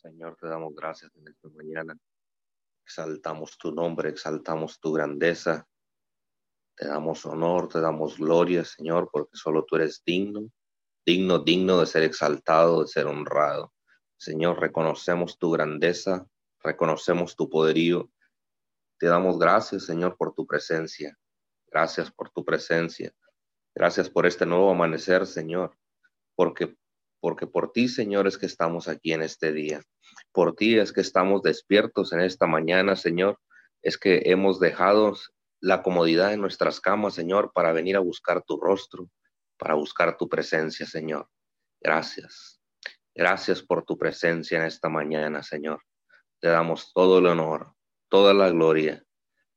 Señor, te damos gracias en esta mañana. Exaltamos tu nombre, exaltamos tu grandeza. Te damos honor, te damos gloria, Señor, porque solo tú eres digno, digno, digno de ser exaltado, de ser honrado. Señor, reconocemos tu grandeza, reconocemos tu poderío. Te damos gracias, Señor, por tu presencia. Gracias por tu presencia. Gracias por este nuevo amanecer, Señor, porque porque por ti, Señor, es que estamos aquí en este día. Por ti es que estamos despiertos en esta mañana, Señor. Es que hemos dejado la comodidad de nuestras camas, Señor, para venir a buscar tu rostro, para buscar tu presencia, Señor. Gracias. Gracias por tu presencia en esta mañana, Señor. Te damos todo el honor, toda la gloria,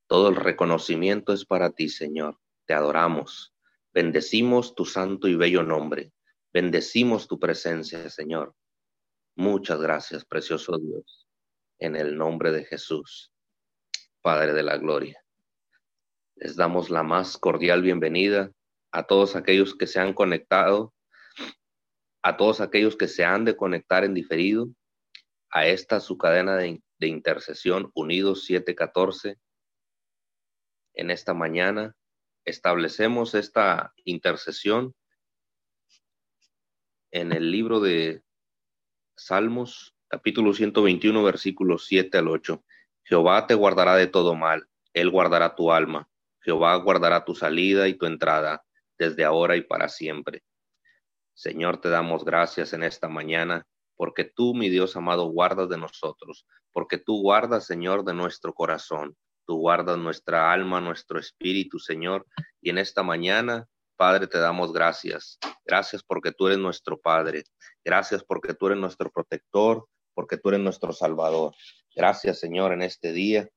todo el reconocimiento es para ti, Señor. Te adoramos. Bendecimos tu santo y bello nombre. Bendecimos tu presencia, Señor. Muchas gracias, precioso Dios, en el nombre de Jesús, Padre de la Gloria. Les damos la más cordial bienvenida a todos aquellos que se han conectado, a todos aquellos que se han de conectar en diferido a esta su cadena de, de intercesión Unidos 714. En esta mañana establecemos esta intercesión en el libro de Salmos, capítulo 121, versículos 7 al 8. Jehová te guardará de todo mal, Él guardará tu alma, Jehová guardará tu salida y tu entrada, desde ahora y para siempre. Señor, te damos gracias en esta mañana, porque tú, mi Dios amado, guardas de nosotros, porque tú guardas, Señor, de nuestro corazón, tú guardas nuestra alma, nuestro espíritu, Señor, y en esta mañana Padre, te damos gracias. Gracias porque tú eres nuestro Padre. Gracias porque tú eres nuestro protector, porque tú eres nuestro Salvador. Gracias, Señor, en este día,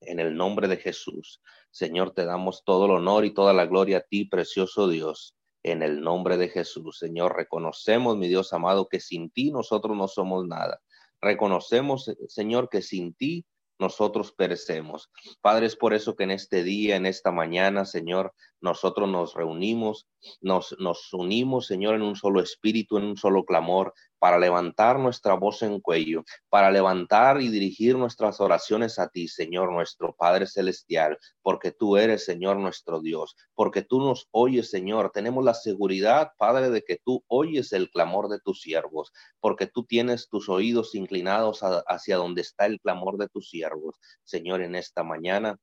en el nombre de Jesús. Señor, te damos todo el honor y toda la gloria a ti, precioso Dios. En el nombre de Jesús, Señor, reconocemos, mi Dios amado, que sin ti nosotros no somos nada. Reconocemos, Señor, que sin ti nosotros perecemos. Padre, es por eso que en este día, en esta mañana, Señor, nosotros nos reunimos, nos, nos unimos, Señor, en un solo espíritu, en un solo clamor, para levantar nuestra voz en cuello, para levantar y dirigir nuestras oraciones a ti, Señor, nuestro Padre Celestial, porque tú eres, Señor, nuestro Dios, porque tú nos oyes, Señor. Tenemos la seguridad, Padre, de que tú oyes el clamor de tus siervos, porque tú tienes tus oídos inclinados hacia donde está el clamor de tus siervos. Señor, en esta mañana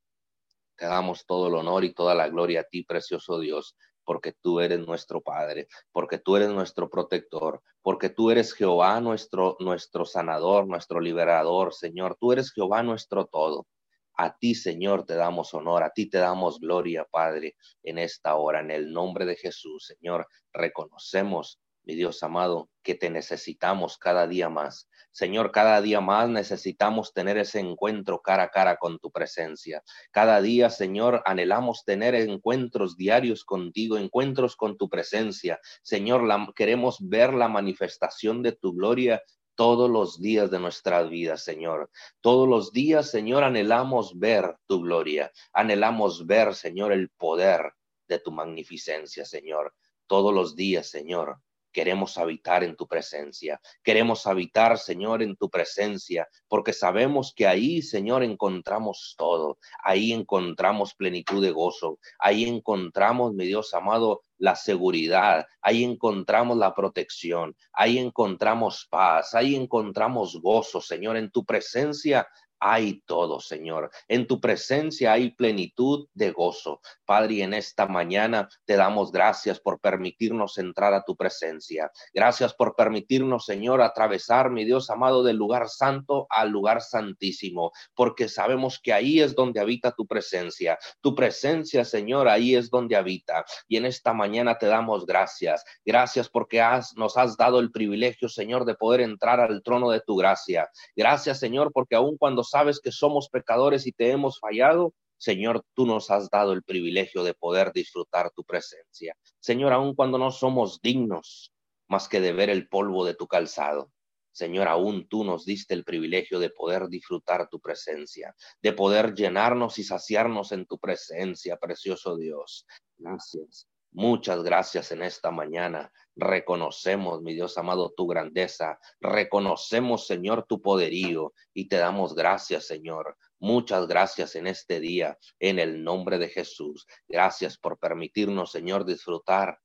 te damos todo el honor y toda la gloria a ti, precioso Dios porque tú eres nuestro Padre, porque tú eres nuestro protector, porque tú eres Jehová nuestro, nuestro sanador, nuestro liberador, Señor. Tú eres Jehová nuestro todo. A ti, Señor, te damos honor, a ti te damos gloria, Padre, en esta hora, en el nombre de Jesús, Señor. Reconocemos mi Dios amado, que te necesitamos cada día más. Señor, cada día más necesitamos tener ese encuentro cara a cara con tu presencia. Cada día, Señor, anhelamos tener encuentros diarios contigo, encuentros con tu presencia. Señor, queremos ver la manifestación de tu gloria todos los días de nuestra vida, Señor. Todos los días, Señor, anhelamos ver tu gloria. Anhelamos ver, Señor, el poder de tu magnificencia, Señor. Todos los días, Señor, Queremos habitar en tu presencia. Queremos habitar, Señor, en tu presencia, porque sabemos que ahí, Señor, encontramos todo. Ahí encontramos plenitud de gozo. Ahí encontramos, mi Dios amado, la seguridad. Ahí encontramos la protección. Ahí encontramos paz. Ahí encontramos gozo, Señor. En tu presencia hay todo, Señor. En tu presencia hay plenitud de gozo. Padre, y en esta mañana te damos gracias por permitirnos entrar a tu presencia. Gracias por permitirnos, Señor, atravesar, mi Dios amado, del lugar santo al lugar santísimo, porque sabemos que ahí es donde habita tu presencia. Tu presencia, Señor, ahí es donde habita. Y en esta mañana te damos gracias. Gracias porque nos has dado el privilegio, Señor, de poder entrar al trono de tu gracia. Gracias, Señor, porque aun cuando sabes que somos pecadores y te hemos fallado, Señor, tú nos has dado el privilegio de poder disfrutar tu presencia. Señor, aun cuando no somos dignos más que de ver el polvo de tu calzado, Señor, aún tú nos diste el privilegio de poder disfrutar tu presencia, de poder llenarnos y saciarnos en tu presencia, precioso Dios. Gracias. Muchas gracias en esta mañana. Reconocemos, mi Dios amado, tu grandeza. Reconocemos, Señor, tu poderío y te damos gracias, Señor. Muchas gracias en este día, en el nombre de Jesús. Gracias por permitirnos, Señor, disfrutar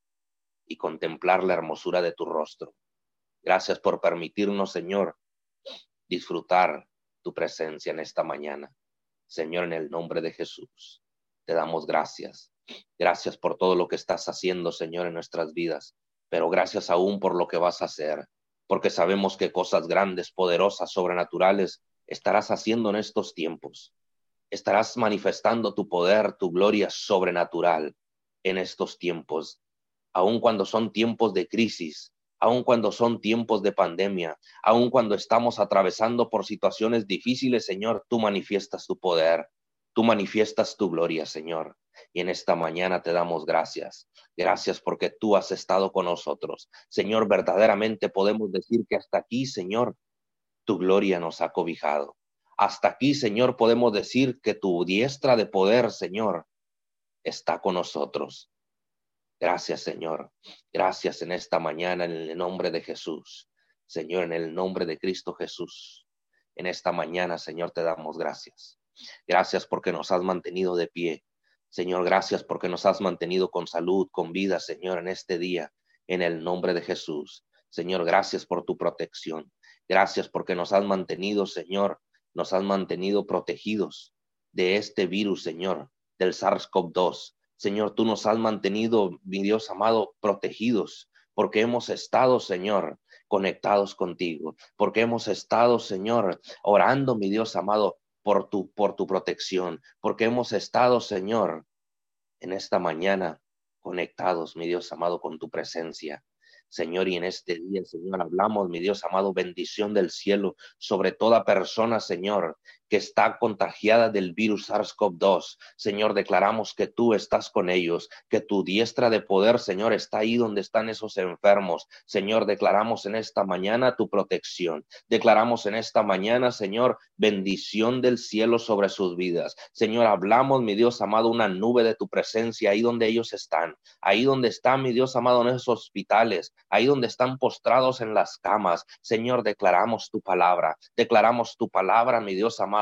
y contemplar la hermosura de tu rostro. Gracias por permitirnos, Señor, disfrutar tu presencia en esta mañana. Señor, en el nombre de Jesús, te damos gracias. Gracias por todo lo que estás haciendo, Señor, en nuestras vidas, pero gracias aún por lo que vas a hacer, porque sabemos que cosas grandes, poderosas, sobrenaturales estarás haciendo en estos tiempos. Estarás manifestando tu poder, tu gloria sobrenatural en estos tiempos, aun cuando son tiempos de crisis, aun cuando son tiempos de pandemia, aun cuando estamos atravesando por situaciones difíciles, Señor, tú manifiestas tu poder, tú manifiestas tu gloria, Señor. Y en esta mañana te damos gracias. Gracias porque tú has estado con nosotros. Señor, verdaderamente podemos decir que hasta aquí, Señor, tu gloria nos ha cobijado. Hasta aquí, Señor, podemos decir que tu diestra de poder, Señor, está con nosotros. Gracias, Señor. Gracias en esta mañana en el nombre de Jesús. Señor, en el nombre de Cristo Jesús. En esta mañana, Señor, te damos gracias. Gracias porque nos has mantenido de pie. Señor, gracias porque nos has mantenido con salud, con vida, Señor, en este día, en el nombre de Jesús. Señor, gracias por tu protección. Gracias porque nos has mantenido, Señor, nos has mantenido protegidos de este virus, Señor, del SARS-CoV-2. Señor, tú nos has mantenido, mi Dios amado, protegidos, porque hemos estado, Señor, conectados contigo, porque hemos estado, Señor, orando, mi Dios amado, por tu, por tu protección, porque hemos estado, Señor, en esta mañana conectados, mi Dios amado, con tu presencia. Señor, y en este día, Señor, hablamos, mi Dios amado, bendición del cielo sobre toda persona, Señor, que está contagiada del virus SARS-CoV-2. Señor, declaramos que tú estás con ellos, que tu diestra de poder, Señor, está ahí donde están esos enfermos. Señor, declaramos en esta mañana tu protección. Declaramos en esta mañana, Señor, bendición del cielo sobre sus vidas. Señor, hablamos, mi Dios amado, una nube de tu presencia ahí donde ellos están. Ahí donde están, mi Dios amado, en esos hospitales. Ahí donde están postrados en las camas. Señor, declaramos tu palabra. Declaramos tu palabra, mi Dios amado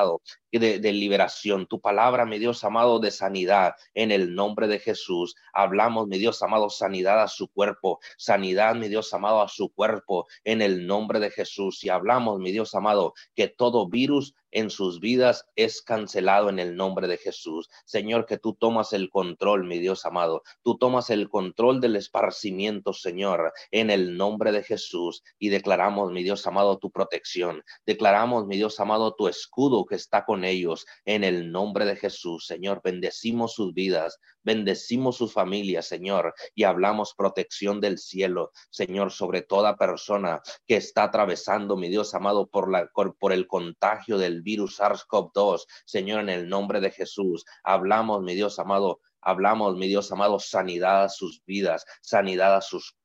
de, de, liberación, tu palabra, mi Dios amado, de sanidad en el nombre de Jesús. Hablamos, mi Dios amado, sanidad a su cuerpo, sanidad, mi Dios amado, a su cuerpo en el nombre de Jesús. Y hablamos, mi Dios amado, que todo virus en sus vidas es cancelado en el nombre de Jesús. Señor, que tú tomas el control, mi Dios amado. Tú tomas el control del esparcimiento, Señor, en el nombre de Jesús. Y declaramos, mi Dios amado, tu protección. Declaramos, mi Dios amado, tu escudo que está con ellos en el nombre de Jesús. Señor, bendecimos sus vidas, bendecimos sus familias, Señor, y hablamos protección del cielo, Señor, sobre toda persona que está atravesando, mi Dios amado, por, la, por el contagio del virus SARS-CoV-2. Señor, en el nombre de Jesús, hablamos, mi Dios amado, hablamos, mi Dios amado, sanidad a sus vidas, sanidad a sus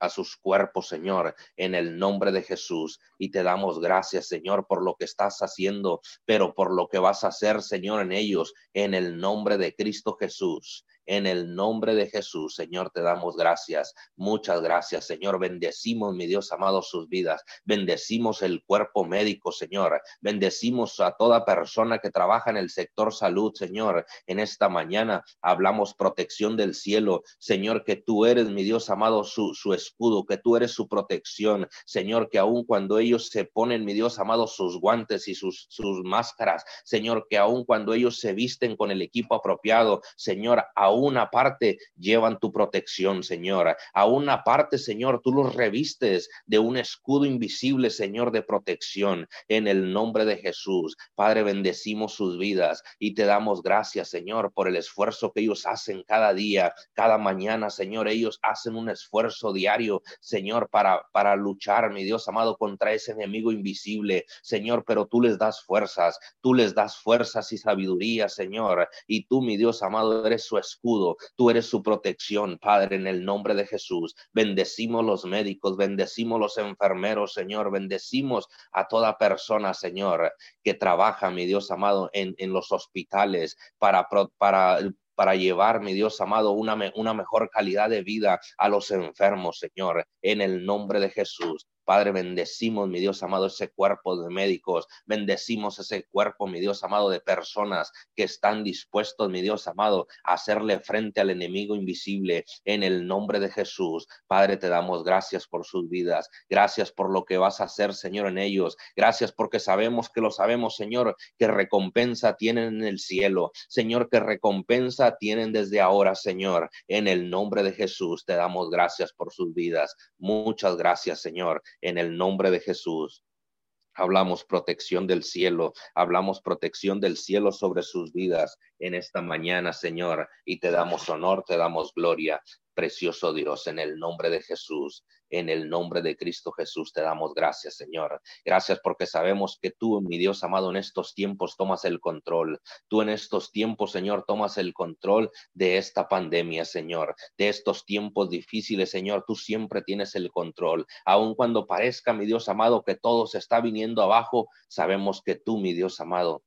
a sus cuerpos, Señor, en el nombre de Jesús. Y te damos gracias, Señor, por lo que estás haciendo, pero por lo que vas a hacer, Señor, en ellos, en el nombre de Cristo Jesús. En el nombre de Jesús, Señor, te damos gracias. Muchas gracias, Señor. Bendecimos, mi Dios amado, sus vidas. Bendecimos el cuerpo médico, Señor. Bendecimos a toda persona que trabaja en el sector salud, Señor. En esta mañana hablamos protección del cielo. Señor, que tú eres, mi Dios amado, su, su escudo, que tú eres su protección. Señor, que aun cuando ellos se ponen, mi Dios amado, sus guantes y sus, sus máscaras, Señor, que aun cuando ellos se visten con el equipo apropiado, Señor, aún una parte llevan tu protección, Señor. A una parte, Señor, tú los revistes de un escudo invisible, Señor, de protección. En el nombre de Jesús, Padre, bendecimos sus vidas y te damos gracias, Señor, por el esfuerzo que ellos hacen cada día, cada mañana, Señor. Ellos hacen un esfuerzo diario, Señor, para, para luchar, mi Dios amado, contra ese enemigo invisible, Señor, pero tú les das fuerzas, tú les das fuerzas y sabiduría, Señor. Y tú, mi Dios amado, eres su escudo tú eres su protección, Padre, en el nombre de Jesús. Bendecimos los médicos, bendecimos los enfermeros, Señor, bendecimos a toda persona, Señor, que trabaja, mi Dios amado, en, los hospitales para, para para llevar, mi Dios amado, una, una mejor calidad de vida a los enfermos, Señor, en el nombre de Jesús. Padre, bendecimos, mi Dios amado, ese cuerpo de médicos, bendecimos ese cuerpo, mi Dios amado, de personas que están dispuestos, mi Dios amado, a hacerle frente al enemigo invisible. En el nombre de Jesús. Padre, te damos gracias por sus vidas, gracias por lo que vas a hacer, Señor, en ellos, gracias porque sabemos que lo sabemos, Señor, que recompensa tienen en el cielo, Señor, que recompensa tienen desde ahora, Señor, en el nombre de Jesús, te damos gracias por sus vidas. Muchas gracias, Señor en el nombre de Jesús. Hablamos protección del cielo, hablamos protección del cielo sobre sus vidas en esta mañana, Señor, y te damos honor, te damos gloria, precioso Dios, en el nombre de Jesús. En el nombre de Cristo Jesús te damos gracias, Señor. Gracias porque sabemos que tú, mi Dios amado, en estos tiempos tomas el control. Tú en estos tiempos, Señor, tomas el control de esta pandemia, Señor. De estos tiempos difíciles, Señor, tú siempre tienes el control. Aun cuando parezca, mi Dios amado, que todo se está viniendo abajo, sabemos que tú, mi Dios amado,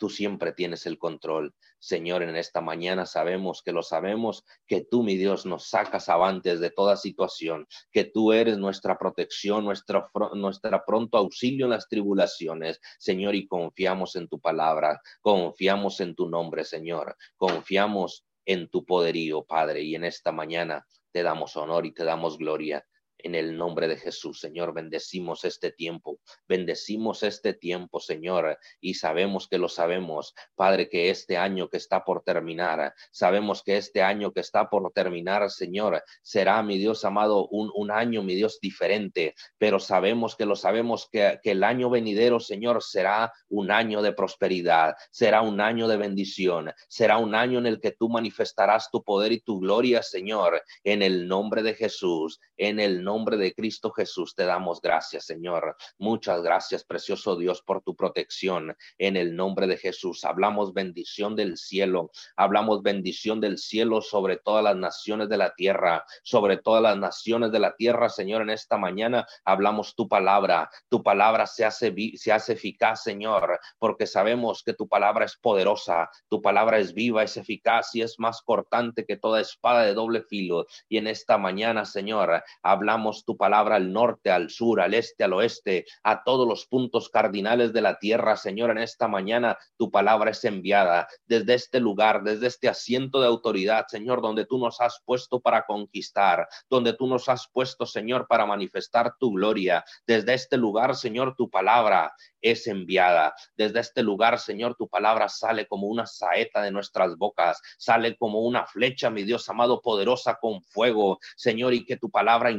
tú siempre tienes el control. Señor, en esta mañana sabemos que lo sabemos, que tú, mi Dios, nos sacas avantes de toda situación, que tú eres nuestra protección, nuestra, pronto auxilio en las tribulaciones, Señor, y confiamos en tu palabra, confiamos en tu nombre, Señor, confiamos en tu poderío, Padre, y en esta mañana te damos honor y te damos gloria. En el nombre de Jesús, Señor, bendecimos este tiempo, bendecimos este tiempo, Señor, y sabemos que lo sabemos, Padre, que este año que está por terminar, sabemos que este año que está por terminar, Señor, será, mi Dios amado, un, un año, mi Dios, diferente, pero sabemos que lo sabemos que, que el año venidero, Señor, será un año de prosperidad, será un año de bendición, será un año en el que tú manifestarás tu poder y tu gloria, Señor, en el nombre de Jesús, en el nombre nombre de Cristo Jesús te damos gracias, Señor. Muchas gracias, precioso Dios, por tu protección. En el nombre de Jesús hablamos bendición del cielo, hablamos bendición del cielo sobre todas las naciones de la tierra, sobre todas las naciones de la tierra, Señor. En esta mañana hablamos tu palabra. Tu palabra se hace, se hace eficaz, Señor, porque sabemos que tu palabra es poderosa, tu palabra es viva, es eficaz y es más cortante que toda espada de doble filo. Y en esta mañana, Señor, hablamos tu palabra al norte, al sur, al este, al oeste, a todos los puntos cardinales de la tierra, Señor. En esta mañana tu palabra es enviada desde este lugar, desde este asiento de autoridad, Señor, donde tú nos has puesto para conquistar, donde tú nos has puesto, Señor, para manifestar tu gloria. Desde este lugar, Señor, tu palabra es enviada. Desde este lugar, Señor, tu palabra sale como una saeta de nuestras bocas, sale como una flecha, mi Dios amado, poderosa con fuego, Señor, y que tu palabra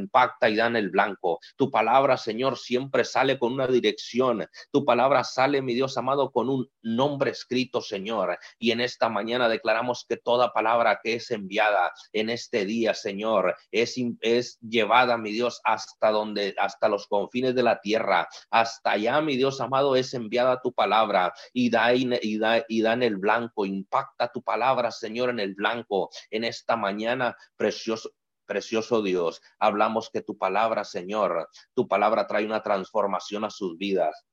y da el blanco. Tu palabra, Señor, siempre sale con una dirección. Tu palabra sale, mi Dios amado, con un nombre escrito, Señor. Y en esta mañana declaramos que toda palabra que es enviada en este día, Señor, es, es llevada, mi Dios, hasta donde, hasta los confines de la tierra, hasta allá, mi Dios amado amado, es enviada tu palabra y da, y da, y da en el blanco, impacta tu palabra, Señor, en el blanco, en esta mañana, precioso, Precioso Dios, hablamos que tu palabra, Señor, tu palabra trae una transformación a sus vidas.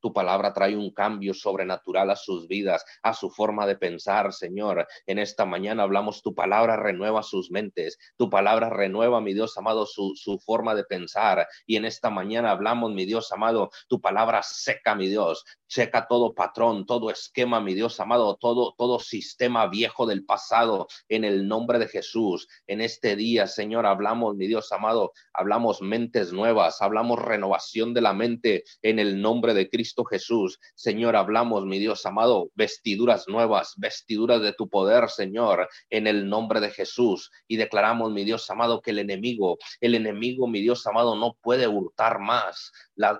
Tu palabra trae un cambio sobrenatural a sus vidas, a su forma de pensar, Señor. En esta mañana hablamos, tu palabra renueva sus mentes, tu palabra renueva, mi Dios amado, su, su forma de pensar. Y en esta mañana hablamos, mi Dios amado, tu palabra seca, mi Dios, seca todo patrón, todo esquema, mi Dios amado, todo, todo sistema viejo del pasado, en el nombre de Jesús. En este día, Señor, hablamos, mi Dios amado, hablamos mentes nuevas, hablamos renovación de la mente en el nombre de Cristo Jesús. Señor, hablamos, mi Dios amado, vestiduras nuevas, vestiduras de tu poder, Señor, en el nombre de Jesús. Y declaramos, mi Dios amado, que el enemigo, el enemigo, mi Dios amado, no puede hurtar más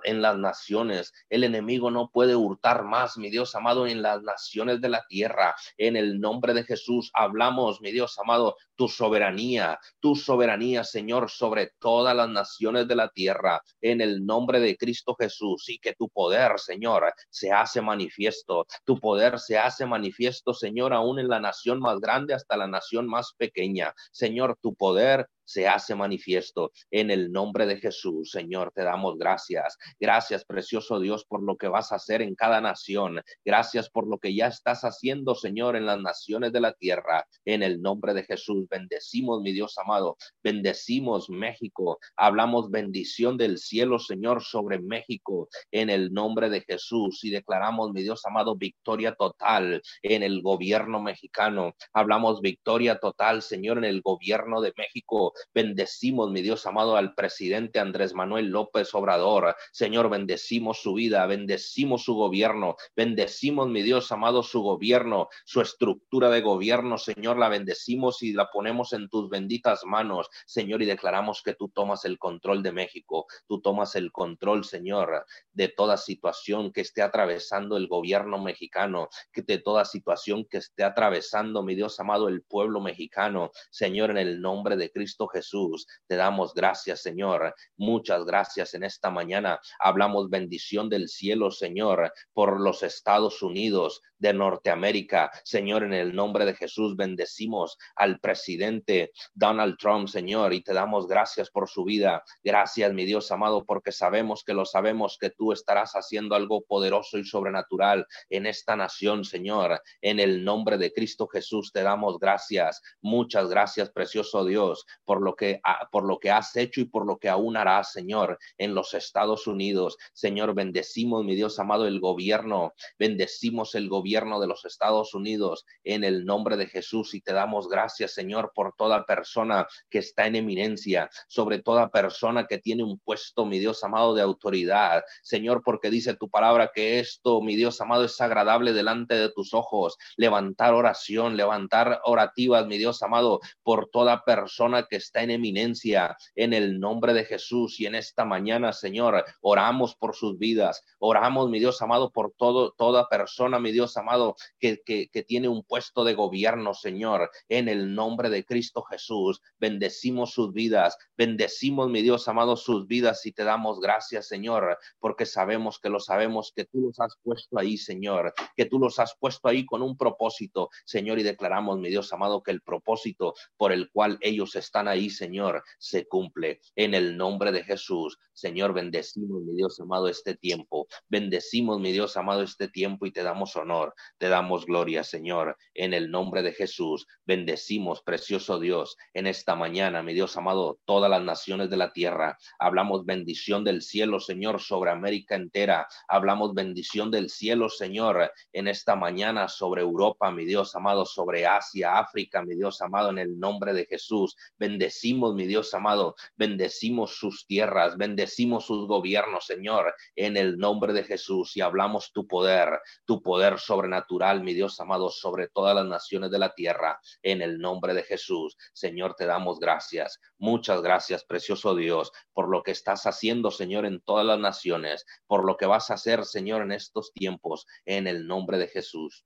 en las naciones. El enemigo no puede hurtar más, mi Dios amado, en las naciones de la tierra. En el nombre de Jesús hablamos, mi Dios amado, tu soberanía, tu soberanía, Señor, sobre todas las naciones de la tierra. En el nombre de Cristo Jesús y que tu poder, Señor, se hace manifiesto. Tu poder se hace manifiesto, Señor, aún en la nación más grande hasta la nación más pequeña. Señor, tu poder se hace manifiesto en el nombre de Jesús. Señor, te damos gracias. Gracias, precioso Dios, por lo que vas a hacer en cada nación. Gracias por lo que ya estás haciendo, Señor, en las naciones de la tierra. En el nombre de Jesús, bendecimos, mi Dios amado. Bendecimos México. Hablamos bendición del cielo, Señor, sobre México. En el nombre de Jesús. Y declaramos, mi Dios amado, victoria total en el gobierno mexicano. Hablamos victoria total, Señor, en el gobierno de México. Bendecimos, mi Dios amado, al presidente Andrés Manuel López Obrador. Señor, bendecimos su vida, bendecimos su gobierno, bendecimos, mi Dios amado, su gobierno, su estructura de gobierno, Señor, la bendecimos y la ponemos en tus benditas manos, Señor, y declaramos que tú tomas el control de México, tú tomas el control, Señor, de toda situación que esté atravesando el gobierno mexicano, que de toda situación que esté atravesando, mi Dios amado, el pueblo mexicano, Señor, en el nombre de Cristo Jesús, te damos gracias, Señor. Muchas gracias en esta mañana. Hablamos bendición del cielo, Señor, por los Estados Unidos de Norteamérica. Señor, en el nombre de Jesús, bendecimos al presidente Donald Trump, Señor, y te damos gracias por su vida. Gracias, mi Dios amado, porque sabemos que lo sabemos que tú estarás haciendo algo poderoso y sobrenatural en esta nación, Señor. En el nombre de Cristo Jesús te damos gracias. Muchas gracias, precioso Dios, por lo que por lo que has hecho y por lo que aún harás, Señor, en los Estados Unidos. Señor, bendecimos, mi Dios amado, el gobierno. Bendecimos el gobierno de los Estados Unidos en el nombre de Jesús y te damos gracias, Señor, por toda persona que está en eminencia, sobre toda persona que tiene un puesto, mi Dios amado, de autoridad. Señor, porque dice tu palabra que esto, mi Dios amado, es agradable delante de tus ojos. Levantar oración, levantar orativas, mi Dios amado, por toda persona que está en eminencia en el nombre de Jesús. Y en esta mañana, Señor, oramos por sus vidas. Oramos, mi Dios amado, por todo, toda persona, mi Dios amado, que, que, que tiene un puesto de gobierno, Señor, en el nombre de Cristo Jesús. Bendecimos sus vidas. Bendecimos, mi Dios amado, sus vidas y te damos gracias, Señor, porque sabemos que lo sabemos, que tú los has puesto ahí, Señor, que tú los has puesto ahí con un propósito, Señor, y declaramos, mi Dios amado, que el propósito por el cual ellos están ahí, Señor, se cumple. En el nombre de Jesús, Señor, bendecimos, mi Dios amado, este tiempo. Bendecimos, mi Dios amado, este tiempo y te damos honor, te damos gloria, Señor, en el nombre de Jesús. Bendecimos, precioso Dios, en esta mañana, mi Dios amado, todas las naciones de la tierra. Hablamos bendición del cielo, Señor, sobre América entera. Hablamos bendición del cielo, Señor, en esta mañana sobre Europa, mi Dios amado, sobre Asia, África, mi Dios amado, en el nombre de Jesús. Bendecimos, mi Dios amado, bendecimos sus tierras, bendecimos sus gobiernos, Señor, en el nombre de Jesús. Y hablamos tu poder, tu poder sobrenatural, mi Dios amado, sobre todas las naciones de la tierra, en el nombre de Jesús. Señor, te damos gracias. Muchas gracias, precioso Dios, por lo que estás haciendo, Señor, en todas las naciones, por lo que vas a hacer, Señor, en estos tiempos, en el nombre de Jesús.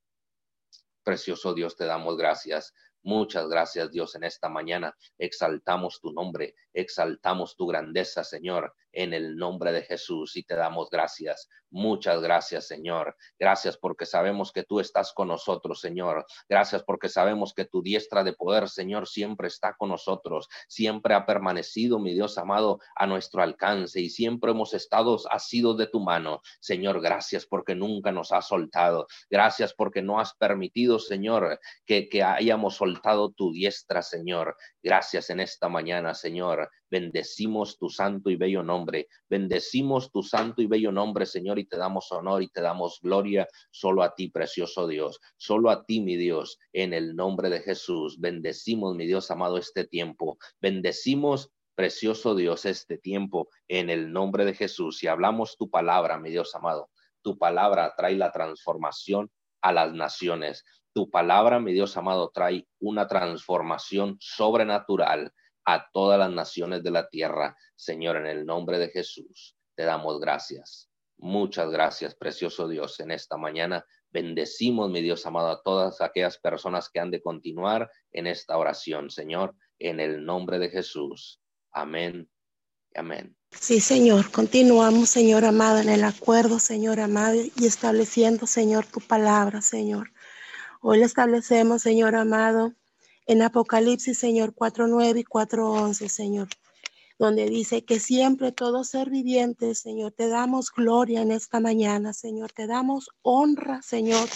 Precioso Dios, te damos gracias. Muchas gracias, Dios, en esta mañana. Exaltamos tu nombre, exaltamos tu grandeza, Señor, en el nombre de Jesús y te damos gracias. Muchas gracias, Señor. Gracias porque sabemos que tú estás con nosotros, Señor. Gracias porque sabemos que tu diestra de poder, Señor, siempre está con nosotros. Siempre ha permanecido, mi Dios amado, a nuestro alcance y siempre hemos estado asidos de tu mano. Señor, gracias porque nunca nos has soltado. Gracias porque no has permitido, Señor, que, que hayamos soltado tu diestra, Señor. Gracias en esta mañana, Señor. Bendecimos tu santo y bello nombre. Bendecimos tu santo y bello nombre, Señor, y te damos honor y te damos gloria solo a ti, precioso Dios. Solo a ti, mi Dios, en el nombre de Jesús. Bendecimos, mi Dios amado, este tiempo. Bendecimos precioso Dios, este tiempo en el nombre de Jesús. Y hablamos tu palabra, mi Dios amado. Tu palabra trae la transformación a las naciones. Tu palabra, mi Dios amado, trae una transformación sobrenatural a todas las naciones de la tierra. Señor, en el nombre de Jesús, te damos gracias. Muchas gracias, precioso Dios, en esta mañana. Bendecimos, mi Dios amado, a todas aquellas personas que han de continuar en esta oración, Señor, en el nombre de Jesús. Amén. Amén. Sí, Señor, continuamos, Señor amado, en el acuerdo, Señor amado, y estableciendo, Señor, tu palabra, Señor. Hoy le establecemos, Señor amado, en Apocalipsis, Señor, 4.9 y 4.11, Señor donde dice que siempre todo ser viviente, Señor, te damos gloria en esta mañana, Señor, te damos honra, Señor,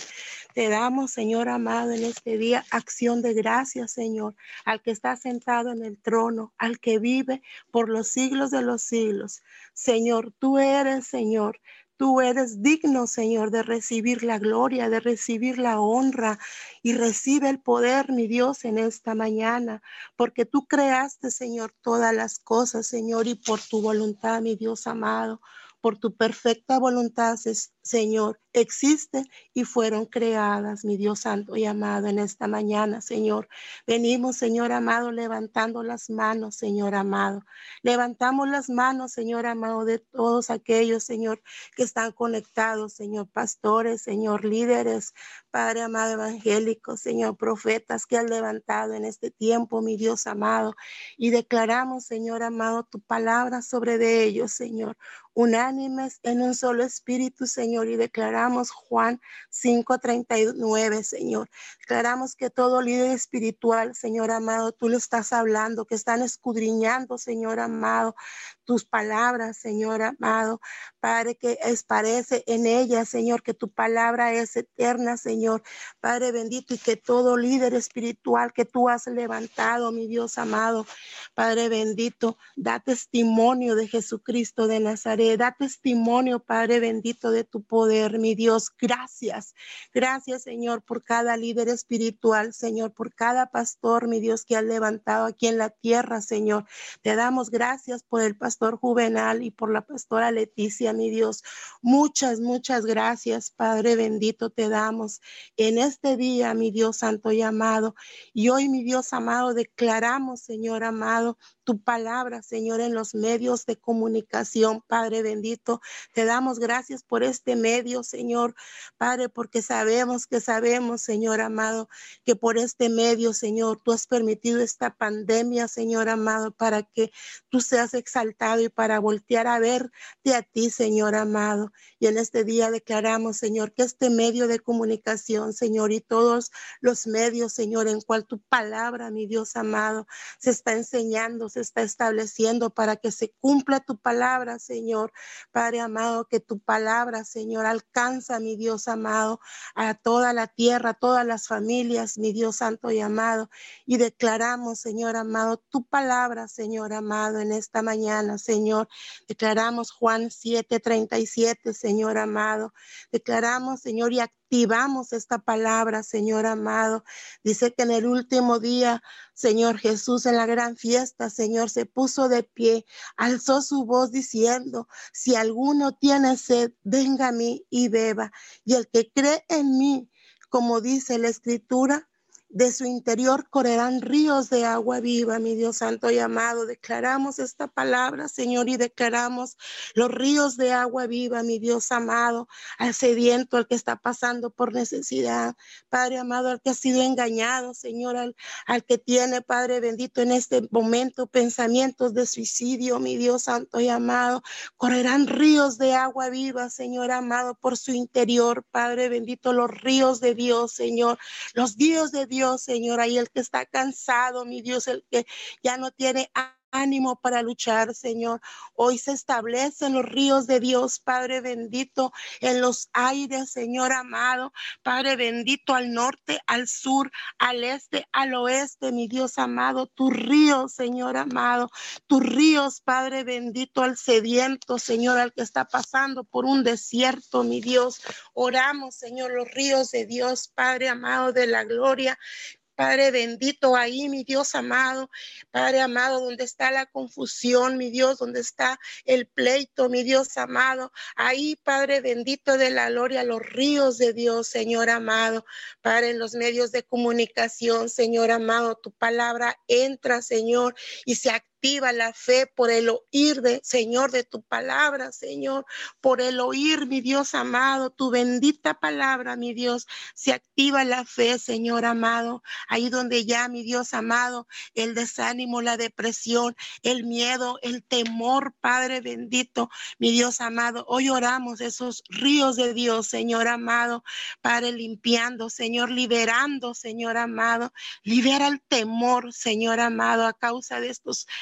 te damos, Señor amado, en este día acción de gracias, Señor, al que está sentado en el trono, al que vive por los siglos de los siglos. Señor, tú eres, Señor, Tú eres digno, Señor, de recibir la gloria, de recibir la honra y recibe el poder, mi Dios, en esta mañana, porque tú creaste, Señor, todas las cosas, Señor, y por tu voluntad, mi Dios amado, por tu perfecta voluntad, Señor, existen y fueron creadas, mi Dios santo y amado, en esta mañana, Señor. Venimos, Señor amado, levantando las manos, Señor amado. Levantamos las manos, Señor amado, de todos aquellos, Señor, que están conectados, Señor, pastores, Señor, líderes, Padre amado evangélico, Señor, profetas que han levantado en este tiempo, mi Dios amado, y declaramos, Señor amado, tu palabra sobre de ellos, Señor, unánimes en un solo espíritu, Señor, y declaramos Juan 5:39, Señor. Declaramos que todo líder espiritual, Señor amado, tú lo estás hablando, que están escudriñando, Señor amado, tus palabras, Señor amado. Padre, que es parece en ella, Señor, que tu palabra es eterna, Señor. Padre bendito, y que todo líder espiritual que tú has levantado, mi Dios amado, Padre bendito, da testimonio de Jesucristo de Nazaret, da testimonio, Padre bendito, de tu poder, mi Dios. Gracias, gracias, Señor, por cada líder espiritual, Señor, por cada pastor, mi Dios, que has levantado aquí en la tierra, Señor. Te damos gracias por el pastor Juvenal y por la pastora Leticia, mi Dios. Muchas, muchas gracias, Padre bendito, te damos en este día, mi Dios santo y amado. Y hoy, mi Dios amado, declaramos, Señor amado, tu palabra, Señor, en los medios de comunicación, Padre bendito. Te damos gracias por este medio, Señor, Padre, porque sabemos que sabemos, Señor amado, que por este medio, Señor, tú has permitido esta pandemia, Señor amado, para que tú seas exaltado y para voltear a verte a ti, Señor amado. Y en este día declaramos, Señor, que este medio de comunicación, Señor, y todos los medios, Señor, en cual tu palabra, mi Dios amado, se está enseñando, está estableciendo para que se cumpla tu palabra, Señor. Padre amado, que tu palabra, Señor, alcanza, mi Dios amado, a toda la tierra, a todas las familias, mi Dios santo y amado. Y declaramos, Señor amado, tu palabra, Señor amado, en esta mañana, Señor. Declaramos Juan 7:37, Señor amado. Declaramos, Señor, y activamos esta palabra, Señor amado. Dice que en el último día, Señor Jesús, en la gran fiesta, Señor, se puso de pie, alzó su voz diciendo, si alguno tiene sed, venga a mí y beba. Y el que cree en mí, como dice la escritura, de su interior correrán ríos de agua viva, mi Dios santo y amado. Declaramos esta palabra, Señor, y declaramos los ríos de agua viva, mi Dios amado, al sediento, al que está pasando por necesidad, Padre amado, al que ha sido engañado, Señor, al, al que tiene, Padre bendito, en este momento pensamientos de suicidio, mi Dios santo y amado. Correrán ríos de agua viva, Señor amado, por su interior, Padre bendito, los ríos de Dios, Señor, los ríos de Dios Dios, Señor, ahí el que está cansado, mi Dios, el que ya no tiene ánimo para luchar, Señor. Hoy se establecen los ríos de Dios, Padre bendito, en los aires, Señor amado, Padre bendito, al norte, al sur, al este, al oeste, mi Dios amado, tus ríos, Señor amado, tus ríos, Padre bendito, al sediento, Señor, al que está pasando por un desierto, mi Dios. Oramos, Señor, los ríos de Dios, Padre amado de la gloria, Padre bendito, ahí, mi Dios amado, Padre amado, donde está la confusión, mi Dios, donde está el pleito, mi Dios amado, ahí, Padre bendito de la gloria, los ríos de Dios, Señor amado, Padre, en los medios de comunicación, Señor amado, tu palabra entra, Señor, y se activa activa la fe por el oír de, Señor, de tu palabra, Señor, por el oír, mi Dios amado, tu bendita palabra, mi Dios, se activa la fe, Señor amado, ahí donde ya, mi Dios amado, el desánimo, la depresión, el miedo, el temor, Padre bendito, mi Dios amado, hoy oramos esos ríos de Dios, Señor amado, Padre limpiando, Señor, liberando, Señor amado, libera el temor, Señor amado, a causa de estos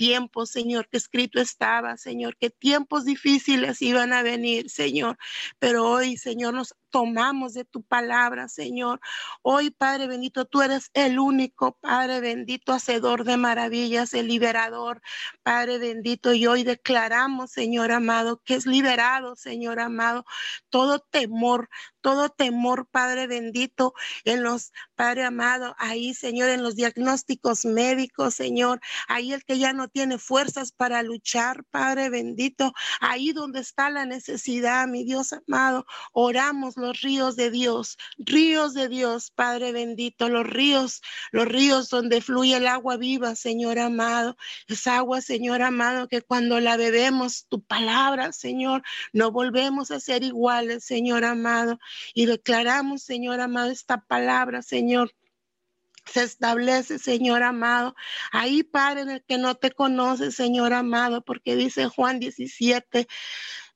tiempos, Señor, que escrito estaba, Señor, que tiempos difíciles iban a venir, Señor. Pero hoy, Señor, nos tomamos de tu palabra, Señor. Hoy, Padre bendito, tú eres el único, Padre bendito, hacedor de maravillas, el liberador, Padre bendito. Y hoy declaramos, Señor amado, que es liberado, Señor amado, todo temor, todo temor, Padre bendito, en los, Padre amado, ahí, Señor, en los diagnósticos médicos, Señor, ahí el que ya no tiene fuerzas para luchar, Padre bendito, ahí donde está la necesidad, mi Dios amado, oramos los ríos de Dios, ríos de Dios, Padre bendito, los ríos, los ríos donde fluye el agua viva, Señor amado, es agua, Señor amado, que cuando la bebemos, tu palabra, Señor, no volvemos a ser iguales, Señor amado, y declaramos, Señor amado, esta palabra, Señor, se establece, Señor amado. Ahí, Padre, en el que no te conoce, Señor amado, porque dice Juan 17,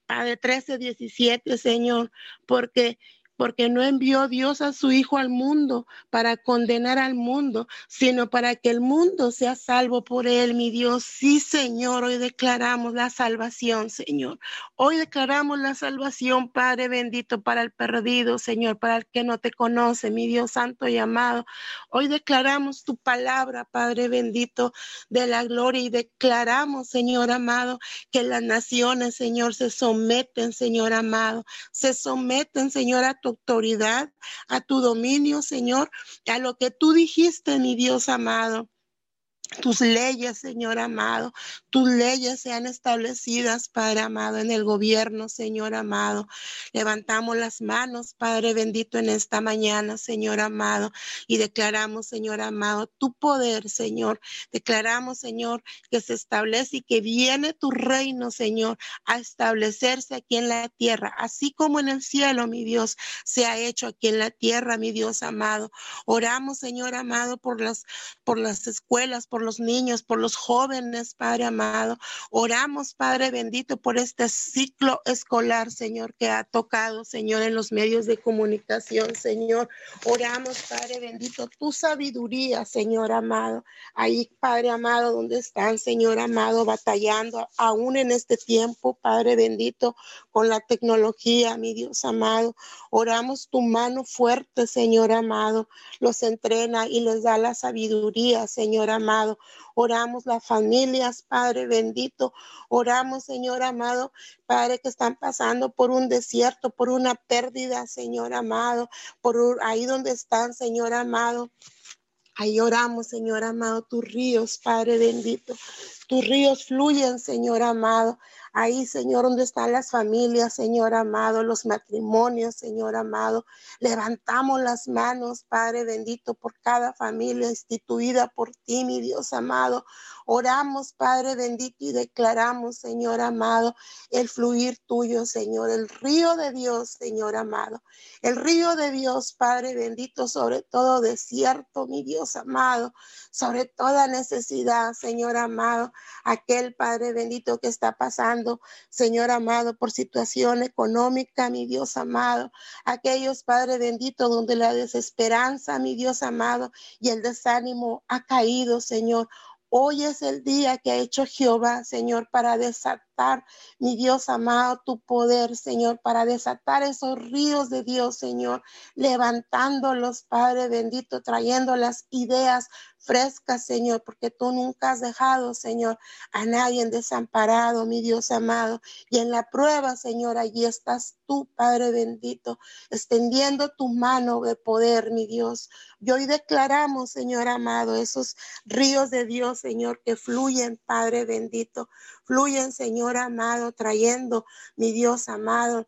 Padre 13, 17, Señor, porque porque no envió Dios a su Hijo al mundo para condenar al mundo, sino para que el mundo sea salvo por él, mi Dios. Sí, Señor, hoy declaramos la salvación, Señor. Hoy declaramos la salvación, Padre bendito, para el perdido, Señor, para el que no te conoce, mi Dios santo y amado. Hoy declaramos tu palabra, Padre bendito, de la gloria y declaramos, Señor amado, que las naciones, Señor, se someten, Señor amado, se someten, Señor, a tu autoridad, a tu dominio, Señor, a lo que tú dijiste, mi Dios amado. Tus leyes, Señor amado, tus leyes sean establecidas, Padre amado, en el gobierno, Señor amado. Levantamos las manos, Padre bendito, en esta mañana, Señor amado, y declaramos, Señor amado, tu poder, Señor. Declaramos, Señor, que se establece y que viene tu reino, Señor, a establecerse aquí en la tierra, así como en el cielo, mi Dios, se ha hecho aquí en la tierra, mi Dios amado. Oramos, Señor amado, por las, por las escuelas, por los niños, por los jóvenes, Padre amado. Oramos, Padre bendito, por este ciclo escolar, Señor, que ha tocado, Señor, en los medios de comunicación, Señor. Oramos, Padre bendito, tu sabiduría, Señor amado. Ahí, Padre amado, donde están, Señor amado, batallando aún en este tiempo, Padre bendito, con la tecnología, mi Dios amado. Oramos tu mano fuerte, Señor amado. Los entrena y les da la sabiduría, Señor Oramos las familias, Padre bendito. Oramos, Señor amado, Padre, que están pasando por un desierto, por una pérdida, Señor amado, por ahí donde están, Señor amado. Ahí oramos, Señor amado, tus ríos, Padre bendito. Tus ríos fluyen, Señor amado. Ahí, Señor, donde están las familias, Señor amado, los matrimonios, Señor amado. Levantamos las manos, Padre bendito, por cada familia instituida por ti, mi Dios amado. Oramos, Padre bendito, y declaramos, Señor amado, el fluir tuyo, Señor, el río de Dios, Señor amado. El río de Dios, Padre bendito, sobre todo desierto, mi Dios amado, sobre toda necesidad, Señor amado, aquel Padre bendito que está pasando Señor amado, por situación económica, mi Dios amado. Aquellos, Padre bendito, donde la desesperanza, mi Dios amado, y el desánimo ha caído, Señor. Hoy es el día que ha hecho Jehová, Señor, para desatar, mi Dios amado, tu poder, Señor, para desatar esos ríos de Dios, Señor, levantándolos, Padre bendito, trayendo las ideas fresca, Señor, porque tú nunca has dejado, Señor, a nadie desamparado, mi Dios amado. Y en la prueba, Señor, allí estás tú, Padre bendito, extendiendo tu mano de poder, mi Dios. Y hoy declaramos, Señor amado, esos ríos de Dios, Señor, que fluyen, Padre bendito, fluyen, Señor amado, trayendo, mi Dios amado,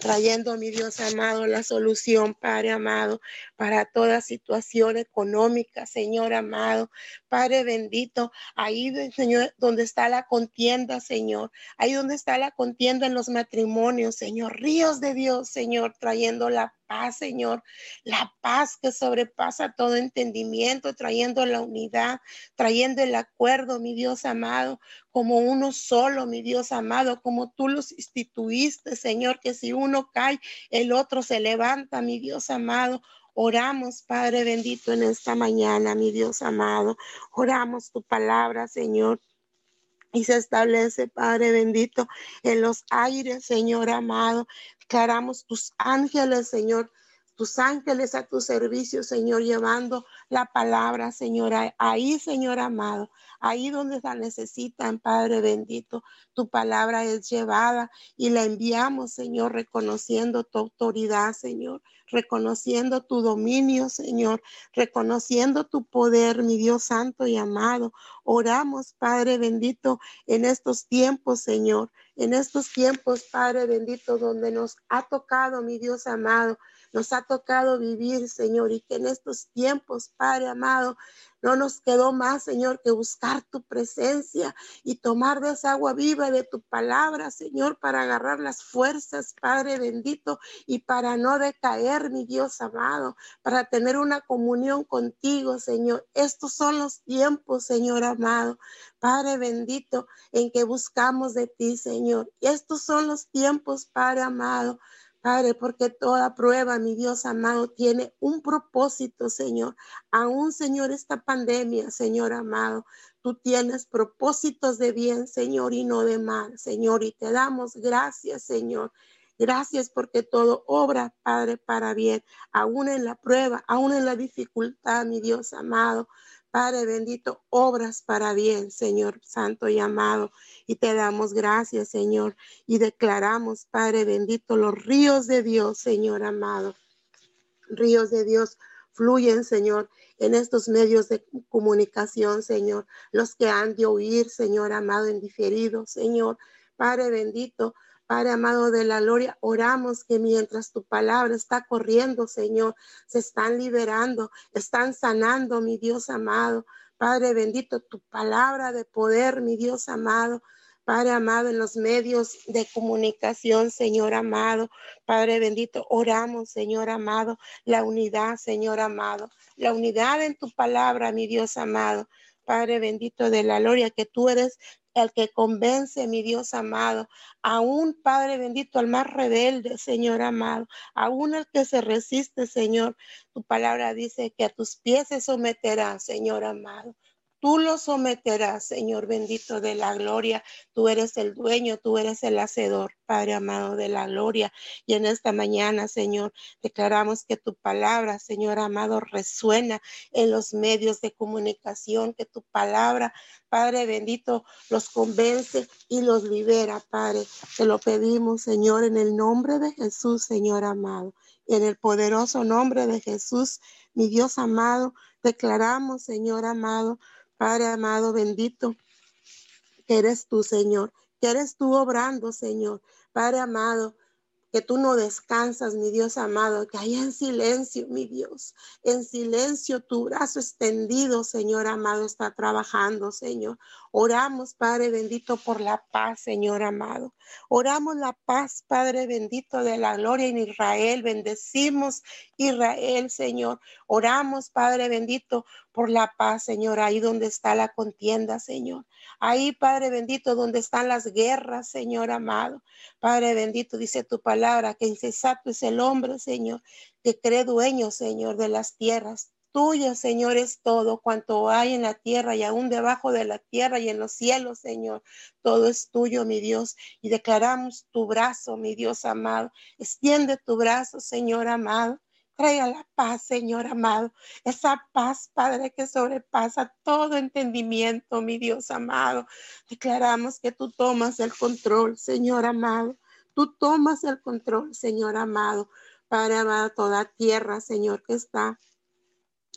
trayendo, mi Dios amado, la solución, Padre amado, para toda situación económica, Señor amado. Padre bendito, ahí, Señor, donde está la contienda, Señor, ahí donde está la contienda en los matrimonios, Señor, ríos de Dios, Señor, trayendo la paz, Señor, la paz que sobrepasa todo entendimiento, trayendo la unidad, trayendo el acuerdo, mi Dios amado, como uno solo, mi Dios amado, como tú los instituiste, Señor, que si uno cae, el otro se levanta, mi Dios amado. Oramos, Padre bendito, en esta mañana, mi Dios amado. Oramos tu palabra, Señor y se establece, Padre bendito, en los aires, Señor amado. Declaramos tus ángeles, Señor, tus ángeles a tu servicio, Señor, llevando la palabra, Señor, ahí, Señor amado, ahí donde la necesitan, Padre bendito, tu palabra es llevada y la enviamos, Señor, reconociendo tu autoridad, Señor, reconociendo tu dominio, Señor, reconociendo tu poder, mi Dios santo y amado. Oramos, Padre bendito, en estos tiempos, Señor, en estos tiempos, Padre bendito, donde nos ha tocado, mi Dios amado, nos ha tocado vivir, Señor, y que en estos tiempos, Padre amado, no nos quedó más, Señor, que buscar tu presencia y tomar de esa agua viva de tu palabra, Señor, para agarrar las fuerzas, Padre bendito, y para no decaer, mi Dios amado, para tener una comunión contigo, Señor. Estos son los tiempos, Señor amado, Padre bendito, en que buscamos de ti, Señor. Estos son los tiempos, Padre amado, Padre, porque toda prueba, mi Dios amado, tiene un propósito, Señor. Aún, Señor, esta pandemia, Señor amado, tú tienes propósitos de bien, Señor, y no de mal, Señor. Y te damos gracias, Señor. Gracias porque todo obra, Padre, para bien, aún en la prueba, aún en la dificultad, mi Dios amado. Padre bendito, obras para bien, Señor Santo y amado. Y te damos gracias, Señor. Y declaramos, Padre bendito, los ríos de Dios, Señor amado. Ríos de Dios fluyen, Señor, en estos medios de comunicación, Señor. Los que han de oír, Señor amado, en diferido, Señor. Padre bendito, Padre amado de la gloria, oramos que mientras tu palabra está corriendo, Señor, se están liberando, están sanando, mi Dios amado. Padre bendito, tu palabra de poder, mi Dios amado. Padre amado, en los medios de comunicación, Señor amado. Padre bendito, oramos, Señor amado, la unidad, Señor amado, la unidad en tu palabra, mi Dios amado. Padre bendito de la gloria, que tú eres el que convence, mi Dios amado, aún Padre bendito, al más rebelde, Señor amado, aún al que se resiste, Señor. Tu palabra dice que a tus pies se someterá, Señor amado. Tú lo someterás, Señor bendito de la gloria. Tú eres el dueño, tú eres el hacedor, Padre amado de la gloria. Y en esta mañana, Señor, declaramos que tu palabra, Señor amado, resuena en los medios de comunicación, que tu palabra, Padre bendito, los convence y los libera, Padre. Te lo pedimos, Señor, en el nombre de Jesús, Señor amado. En el poderoso nombre de Jesús, mi Dios amado, declaramos, Señor amado, Padre amado, bendito, que eres tú, Señor, que eres tú obrando, Señor. Padre amado, que tú no descansas, mi Dios amado, que hay en silencio, mi Dios, en silencio tu brazo extendido, Señor amado, está trabajando, Señor. Oramos, Padre bendito, por la paz, Señor amado. Oramos la paz, Padre bendito, de la gloria en Israel. Bendecimos Israel, Señor. Oramos, Padre bendito, por la paz, Señor, ahí donde está la contienda, Señor. Ahí, Padre bendito, donde están las guerras, Señor amado. Padre bendito, dice tu palabra, que incesato es el hombre, Señor, que cree dueño, Señor, de las tierras. Tuyo, Señor, es todo cuanto hay en la tierra y aún debajo de la tierra y en los cielos, Señor. Todo es tuyo, mi Dios. Y declaramos tu brazo, mi Dios amado. Extiende tu brazo, Señor amado. Traiga la paz, Señor amado. Esa paz, Padre, que sobrepasa todo entendimiento, mi Dios amado. Declaramos que tú tomas el control, Señor amado. Tú tomas el control, Señor amado, para toda tierra, Señor, que está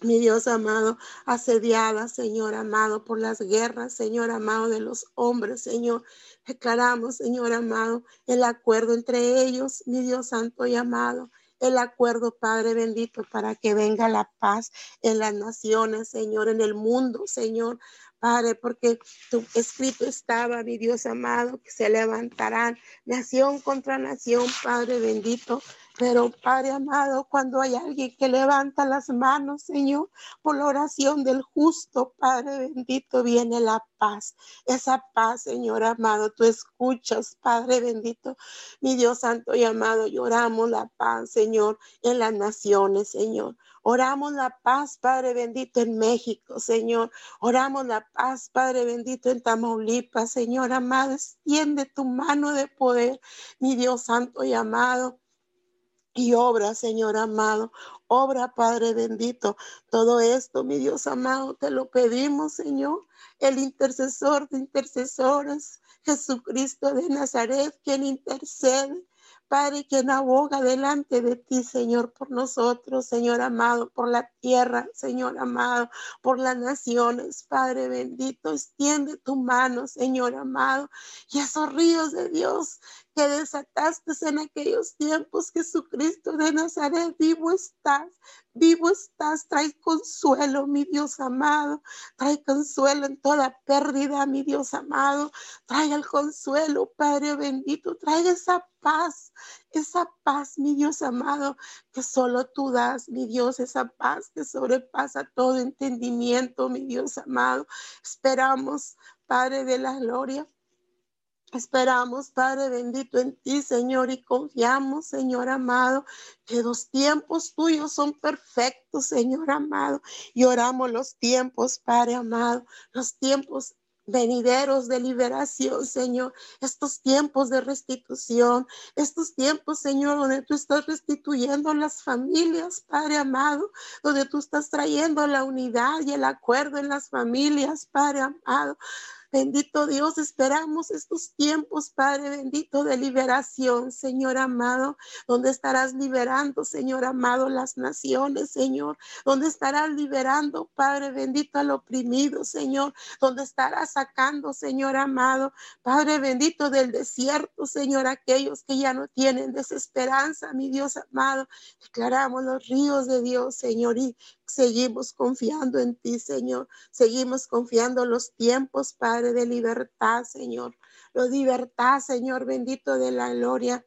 mi Dios amado, asediada, Señor amado, por las guerras, Señor amado, de los hombres, Señor. Declaramos, Señor amado, el acuerdo entre ellos, mi Dios santo y amado el acuerdo, Padre bendito, para que venga la paz en las naciones, Señor, en el mundo, Señor. Padre, porque tu escrito estaba, mi Dios amado, que se levantarán nación contra nación, Padre bendito. Pero Padre amado, cuando hay alguien que levanta las manos, Señor, por la oración del justo, Padre bendito, viene la paz. Esa paz, Señor amado, tú escuchas, Padre bendito, mi Dios santo y amado, lloramos la paz, Señor, en las naciones, Señor. Oramos la paz, Padre bendito, en México, Señor. Oramos la paz, Padre bendito, en Tamaulipas, Señor amado. Extiende tu mano de poder, mi Dios santo y amado y obra, Señor amado. Obra, Padre bendito. Todo esto, mi Dios amado, te lo pedimos, Señor. El intercesor de intercesores, Jesucristo de Nazaret, quien intercede Padre, quien aboga delante de ti, Señor, por nosotros, Señor amado, por la tierra, Señor amado, por las naciones, Padre bendito, extiende tu mano, Señor amado, y esos ríos de Dios que desataste en aquellos tiempos, Jesucristo de Nazaret, vivo estás, vivo estás, trae consuelo, mi Dios amado, trae consuelo en toda pérdida, mi Dios amado, trae el consuelo, Padre bendito, trae esa paz, esa paz, mi Dios amado, que solo tú das, mi Dios, esa paz que sobrepasa todo entendimiento, mi Dios amado. Esperamos, Padre de la gloria. Esperamos, Padre bendito, en ti, Señor, y confiamos, Señor amado, que los tiempos tuyos son perfectos, Señor amado, y oramos los tiempos, Padre amado, los tiempos venideros de liberación, Señor, estos tiempos de restitución, estos tiempos, Señor, donde tú estás restituyendo las familias, Padre amado, donde tú estás trayendo la unidad y el acuerdo en las familias, Padre amado. Bendito Dios, esperamos estos tiempos, Padre bendito, de liberación, Señor amado, donde estarás liberando, Señor amado, las naciones, Señor, donde estarás liberando, Padre bendito, al oprimido, Señor, donde estarás sacando, Señor amado, Padre bendito del desierto, Señor, aquellos que ya no tienen desesperanza, mi Dios amado, declaramos los ríos de Dios, Señor, y seguimos confiando en ti, Señor, seguimos confiando los tiempos, Padre de libertad, Señor. Lo libertad, Señor, bendito de la gloria.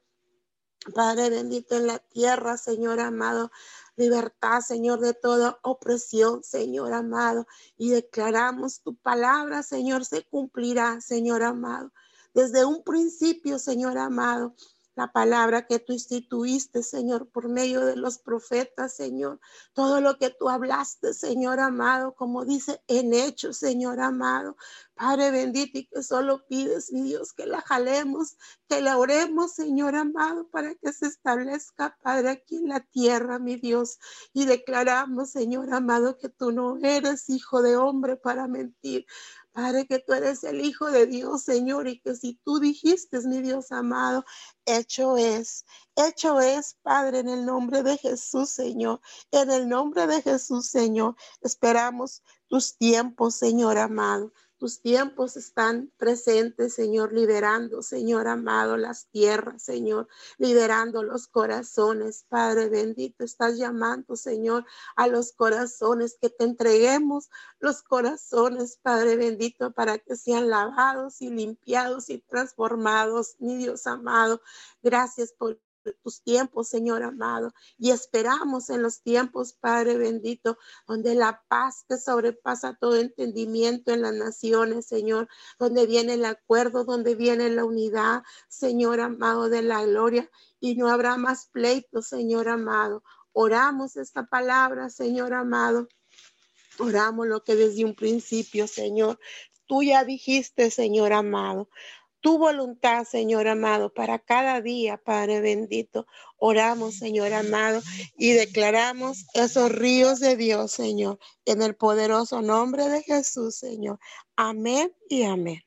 Padre bendito en la tierra, Señor amado. Libertad, Señor, de toda opresión, Señor amado. Y declaramos tu palabra, Señor, se cumplirá, Señor amado. Desde un principio, Señor amado, la palabra que tú instituiste, Señor, por medio de los profetas, Señor. Todo lo que tú hablaste, Señor amado, como dice en hechos, Señor amado. Padre bendito y que solo pides, mi Dios, que la jalemos, que la oremos, Señor amado, para que se establezca, Padre, aquí en la tierra, mi Dios. Y declaramos, Señor amado, que tú no eres hijo de hombre para mentir. Padre, que tú eres el Hijo de Dios, Señor, y que si tú dijiste, mi Dios amado, hecho es, hecho es, Padre, en el nombre de Jesús, Señor, en el nombre de Jesús, Señor, esperamos tus tiempos, Señor amado. Tus tiempos están presentes, Señor, liberando, Señor amado, las tierras, Señor, liberando los corazones. Padre bendito, estás llamando, Señor, a los corazones que te entreguemos, los corazones, Padre bendito, para que sean lavados y limpiados y transformados, mi Dios amado. Gracias por tus tiempos, Señor amado. Y esperamos en los tiempos, Padre bendito, donde la paz que sobrepasa todo entendimiento en las naciones, Señor, donde viene el acuerdo, donde viene la unidad, Señor amado de la gloria. Y no habrá más pleitos, Señor amado. Oramos esta palabra, Señor amado. Oramos lo que desde un principio, Señor, tú ya dijiste, Señor amado tu voluntad, Señor amado, para cada día, Padre bendito. Oramos, Señor amado, y declaramos esos ríos de Dios, Señor, en el poderoso nombre de Jesús, Señor. Amén y amén.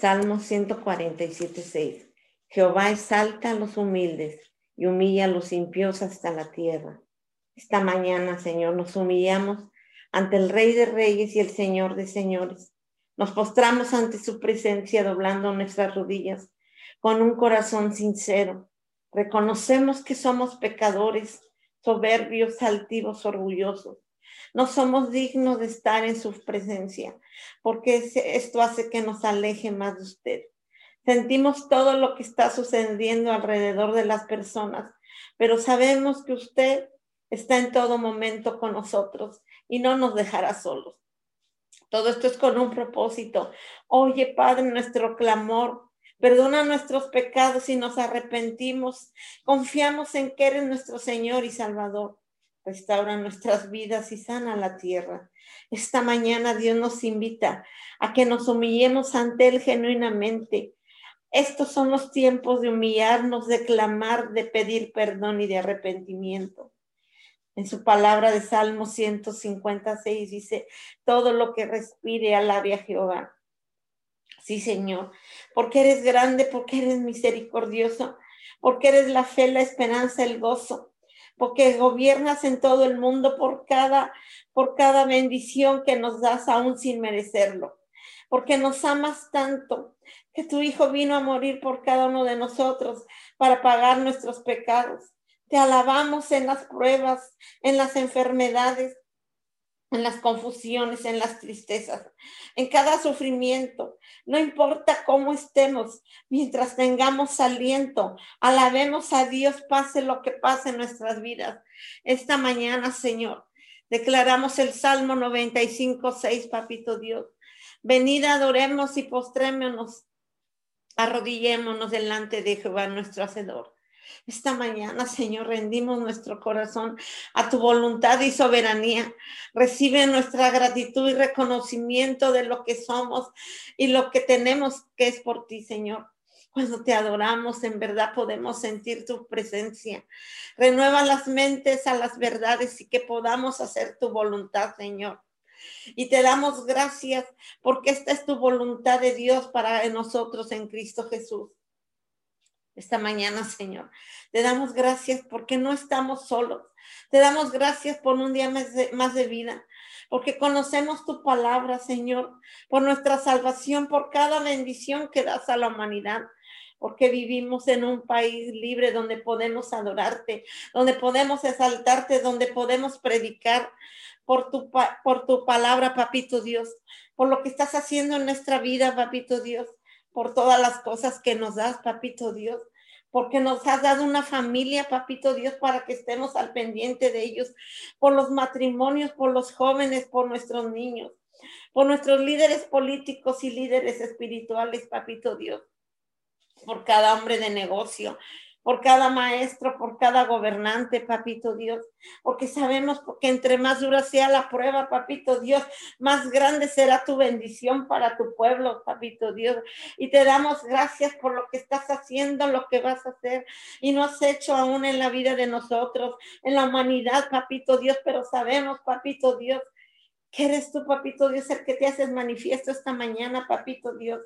Salmo 147, 6. Jehová exalta a los humildes y humilla a los impíos hasta la tierra. Esta mañana, Señor, nos humillamos ante el Rey de Reyes y el Señor de Señores. Nos postramos ante su presencia doblando nuestras rodillas con un corazón sincero. Reconocemos que somos pecadores, soberbios, altivos, orgullosos. No somos dignos de estar en su presencia, porque esto hace que nos aleje más de usted. Sentimos todo lo que está sucediendo alrededor de las personas, pero sabemos que usted está en todo momento con nosotros y no nos dejará solos. Todo esto es con un propósito. Oye, Padre, nuestro clamor, perdona nuestros pecados y nos arrepentimos. Confiamos en que eres nuestro Señor y Salvador. Restaura nuestras vidas y sana la tierra. Esta mañana Dios nos invita a que nos humillemos ante Él genuinamente. Estos son los tiempos de humillarnos, de clamar, de pedir perdón y de arrepentimiento. En su palabra de Salmo 156 dice, todo lo que respire alabe a Jehová. Sí, Señor, porque eres grande, porque eres misericordioso, porque eres la fe, la esperanza, el gozo, porque gobiernas en todo el mundo por cada, por cada bendición que nos das aún sin merecerlo, porque nos amas tanto que tu Hijo vino a morir por cada uno de nosotros para pagar nuestros pecados te alabamos en las pruebas, en las enfermedades, en las confusiones, en las tristezas, en cada sufrimiento. No importa cómo estemos, mientras tengamos aliento, alabemos a Dios, pase lo que pase en nuestras vidas. Esta mañana, Señor, declaramos el Salmo 95, 6, Papito Dios. Venid, adoremos y postrémonos, arrodillémonos delante de Jehová, nuestro Hacedor esta mañana, Señor, rendimos nuestro corazón a tu voluntad y soberanía. Recibe nuestra gratitud y reconocimiento de lo que somos y lo que tenemos que es por ti, Señor. Cuando te adoramos, en verdad podemos sentir tu presencia. Renueva las mentes a las verdades y que podamos hacer tu voluntad, Señor. Y te damos gracias porque esta es tu voluntad de Dios para nosotros en Cristo Jesús esta mañana, Señor. Te damos gracias porque no estamos solos. Te damos gracias por un día más de, vida, porque conocemos tu palabra, Señor, por nuestra salvación, por cada bendición que das a la humanidad porque vivimos en un país libre donde podemos adorarte, donde podemos exaltarte, donde podemos predicar por tu, por tu palabra, papito Dios, por lo que estás haciendo en nuestra vida, papito Dios por todas las cosas que nos das, papito Dios, porque nos has dado una familia, papito Dios, para que estemos al pendiente de ellos, por los matrimonios, por los jóvenes, por nuestros niños, por nuestros líderes políticos y líderes espirituales, papito Dios, por cada hombre de negocio, por cada maestro, por cada gobernante, papito Dios, porque sabemos que entre más dura sea la prueba, papito Dios, más grande será tu bendición para tu pueblo, papito Dios. Y te damos gracias por lo que estás haciendo, lo que vas a hacer. Y no has hecho aún en la vida de nosotros, en la humanidad, papito Dios, pero sabemos, papito Dios, que eres tú, papito Dios, el que te haces manifiesto esta mañana, papito Dios,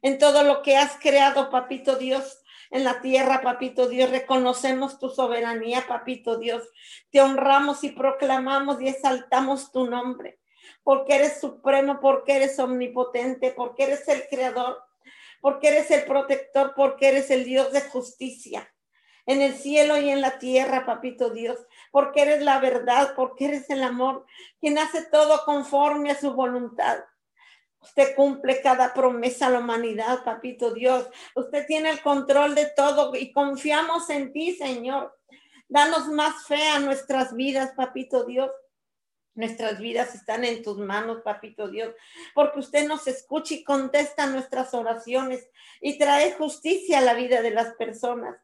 en todo lo que has creado, papito Dios en la tierra, papito Dios. Reconocemos tu soberanía, papito Dios. Te honramos y proclamamos y exaltamos tu nombre, porque eres supremo, porque eres omnipotente, porque eres el creador, porque eres el protector, porque eres el Dios de justicia. En el cielo y en la tierra, papito Dios, porque eres la verdad, porque eres el amor, quien hace todo conforme a su voluntad. Usted cumple cada promesa a la humanidad, papito Dios. Usted tiene el control de todo y confiamos en ti, Señor. Danos más fe a nuestras vidas, papito Dios. Nuestras vidas están en tus manos, papito Dios, porque usted nos escucha y contesta nuestras oraciones y trae justicia a la vida de las personas.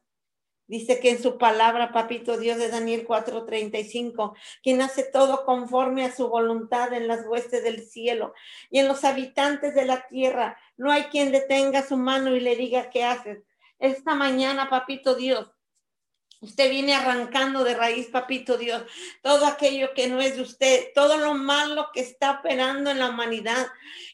Dice que en su palabra, papito Dios de Daniel 4:35, quien hace todo conforme a su voluntad en las huestes del cielo y en los habitantes de la tierra, no hay quien detenga su mano y le diga qué haces. Esta mañana, papito Dios, Usted viene arrancando de raíz, papito Dios, todo aquello que no es de usted, todo lo malo que está operando en la humanidad,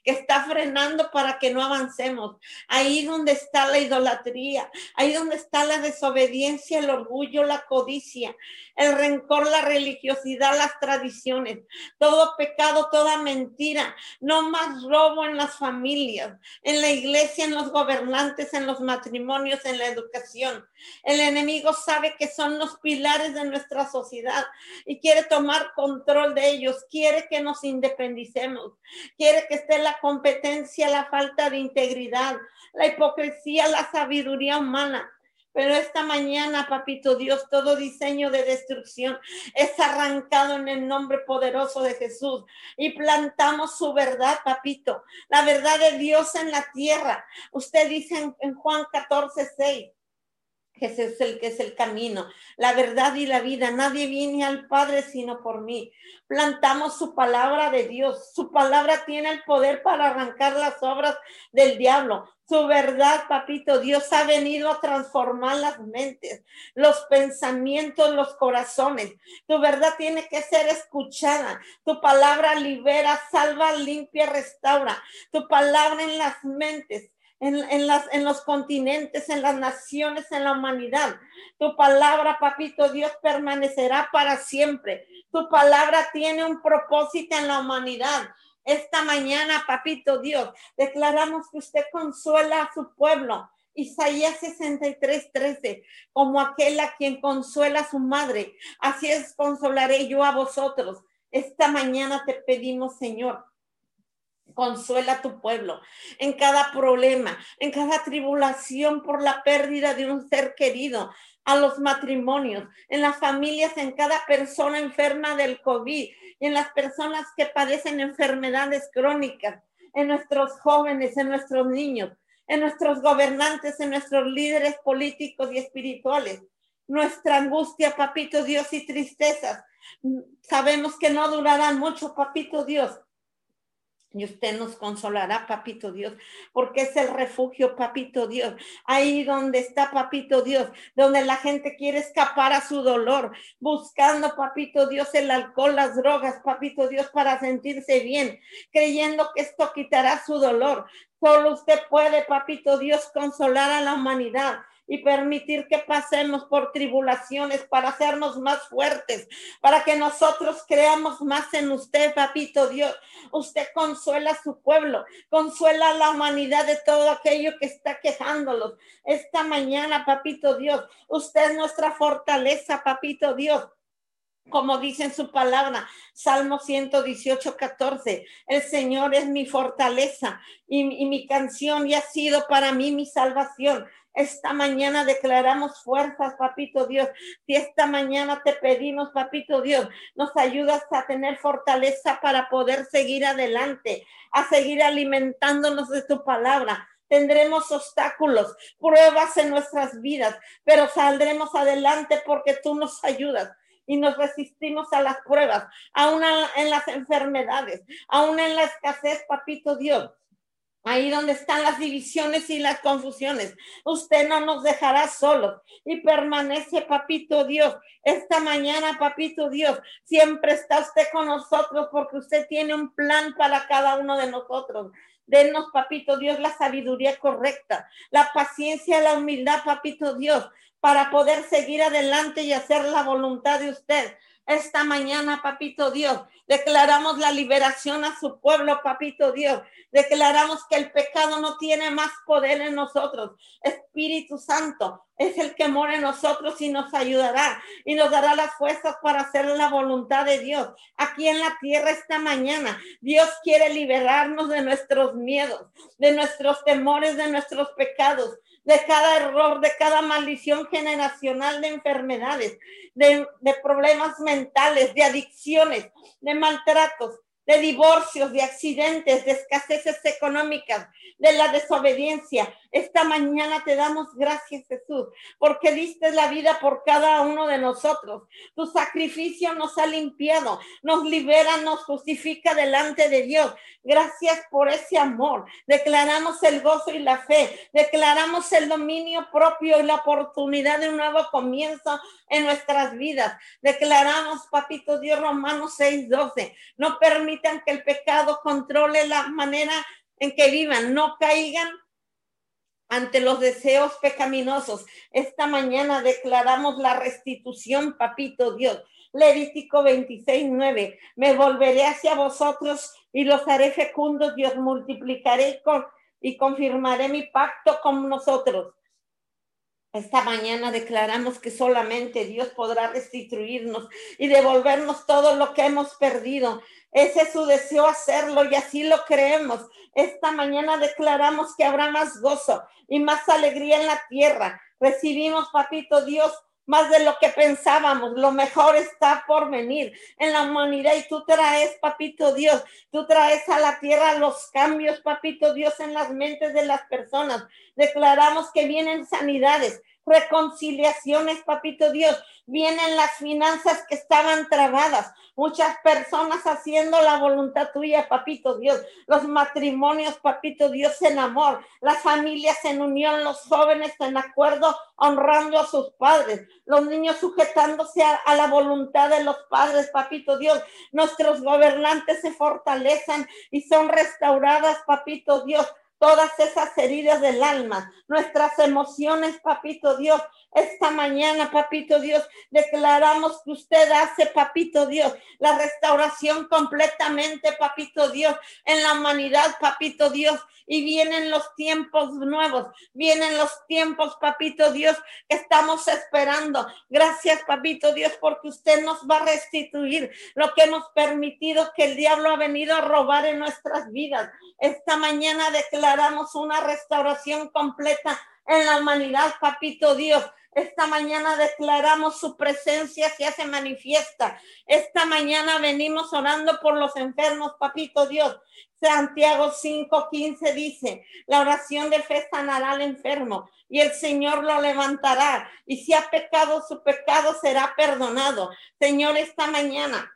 que está frenando para que no avancemos. Ahí donde está la idolatría, ahí donde está la desobediencia, el orgullo, la codicia, el rencor, la religiosidad, las tradiciones, todo pecado, toda mentira, no más robo en las familias, en la iglesia, en los gobernantes, en los matrimonios, en la educación. El enemigo sabe que son los pilares de nuestra sociedad y quiere tomar control de ellos, quiere que nos independicemos, quiere que esté la competencia, la falta de integridad, la hipocresía, la sabiduría humana. Pero esta mañana, papito Dios, todo diseño de destrucción es arrancado en el nombre poderoso de Jesús y plantamos su verdad, papito, la verdad de Dios en la tierra. Usted dice en, Juan 14, 6. Jesús es el que es el camino, la verdad y la vida. Nadie viene al Padre sino por mí. Plantamos su palabra de Dios. Su palabra tiene el poder para arrancar las obras del diablo. Su verdad, papito, Dios ha venido a transformar las mentes, los pensamientos, los corazones. Tu verdad tiene que ser escuchada. Tu palabra libera, salva, limpia, restaura. Tu palabra en las mentes en, en los continentes, en las naciones, en la humanidad. Tu palabra, papito Dios, permanecerá para siempre. Tu palabra tiene un propósito en la humanidad. Esta mañana, papito Dios, declaramos que usted consuela a su pueblo. Isaías 63, 13, como aquel a quien consuela a su madre, así es consolaré yo a vosotros. Esta mañana te pedimos, Señor, Consuela a tu pueblo en cada problema, en cada tribulación por la pérdida de un ser querido, a los matrimonios, en las familias, en cada persona enferma del COVID y en las personas que padecen enfermedades crónicas, en nuestros jóvenes, en nuestros niños, en nuestros gobernantes, en nuestros líderes políticos y espirituales. Nuestra angustia, papito Dios, y tristezas, sabemos que no durarán mucho, papito Dios, y usted nos consolará, papito Dios, porque es el refugio, papito Dios. Ahí donde está, papito Dios, donde la gente quiere escapar a su dolor, buscando, papito Dios, el alcohol, las drogas, papito Dios, para sentirse bien, creyendo que esto quitará su dolor. Solo usted puede, papito Dios, consolar a la humanidad y permitir que pasemos por tribulaciones para hacernos más fuertes, para que nosotros creamos más en usted, papito Dios. Usted consuela a su pueblo, consuela a la humanidad de todo aquello que está quejándolos. Esta mañana, papito Dios, usted es nuestra fortaleza, papito Dios como dice en su palabra, Salmo 118, 14, el Señor es mi fortaleza y, y, mi canción y ha sido para mí mi salvación. Esta mañana declaramos fuerzas, papito Dios. Si esta mañana te pedimos, papito Dios, nos ayudas a tener fortaleza para poder seguir adelante, a seguir alimentándonos de tu palabra. Tendremos obstáculos, pruebas en nuestras vidas, pero saldremos adelante porque tú nos ayudas y nos resistimos a las pruebas, aún en las enfermedades, aún en la escasez, papito Dios. Ahí donde están las divisiones y las confusiones. Usted no nos dejará solos y permanece, papito Dios. Esta mañana, papito Dios, siempre está usted con nosotros porque usted tiene un plan para cada uno de nosotros. Denos, papito Dios, la sabiduría correcta, la paciencia, la humildad, papito Dios, para poder seguir adelante y hacer la voluntad de usted. Esta mañana, papito Dios, declaramos la liberación a su pueblo, papito Dios. Declaramos que el pecado no tiene más poder en nosotros. Espíritu Santo es el que mora en nosotros y nos ayudará y nos dará las fuerzas para hacer la voluntad de Dios. Aquí en la tierra esta mañana, Dios quiere liberarnos de nuestros miedos, de nuestros temores, de nuestros pecados de cada error, de cada maldición generacional de enfermedades, de, problemas mentales, de adicciones, de maltratos. De divorcios, de accidentes, de escaseces económicas, de la desobediencia. Esta mañana te damos gracias, Jesús, porque diste la vida por cada uno de nosotros. Tu sacrificio nos ha limpiado, nos libera, nos justifica delante de Dios. Gracias por ese amor. Declaramos el gozo y la fe. Declaramos el dominio propio y la oportunidad de un nuevo comienzo en nuestras vidas. Declaramos, papito Dios, Romanos 6, 12. No que el pecado controle la manera en que vivan, no caigan ante los deseos pecaminosos. Esta mañana declaramos la restitución, papito Dios. Levítico 26, 9. Me volveré hacia vosotros y los haré fecundos, Dios multiplicaré con, y confirmaré mi pacto con nosotros. Esta mañana declaramos que solamente Dios podrá restituirnos y devolvernos todo lo que hemos perdido. Ese es su deseo hacerlo y así lo creemos. Esta mañana declaramos que habrá más gozo y más alegría en la tierra. Recibimos, papito Dios, más de lo que pensábamos. Lo mejor está por venir en la humanidad y tú traes, papito Dios, tú traes a la tierra los cambios, papito Dios, en las mentes de las personas. Declaramos que vienen sanidades, reconciliaciones, papito Dios. Vienen las finanzas que estaban trabadas. Muchas personas haciendo la voluntad tuya, papito Dios. Los matrimonios, papito Dios, en amor. Las familias en unión, los jóvenes en acuerdo, honrando a sus padres. Los niños sujetándose a, a la voluntad de los padres, papito Dios. Nuestros gobernantes se fortalecen y son restauradas, papito Dios todas esas heridas del alma, nuestras emociones, papito Dios. Esta mañana, papito Dios, declaramos que usted hace, papito Dios, la restauración completamente, papito Dios, en la humanidad, papito Dios. Y vienen los tiempos nuevos, vienen los tiempos, papito Dios, que estamos esperando. Gracias, papito Dios, porque usted nos va a restituir lo que hemos permitido que el diablo ha venido a robar en nuestras vidas. Esta mañana declaramos una restauración completa en la humanidad, papito Dios. Esta mañana declaramos su presencia que hace manifiesta. Esta mañana venimos orando por los enfermos, papito Dios. Santiago 5:15 dice, la oración de fe sanará al enfermo y el Señor lo levantará. Y si ha pecado, su pecado será perdonado. Señor, esta mañana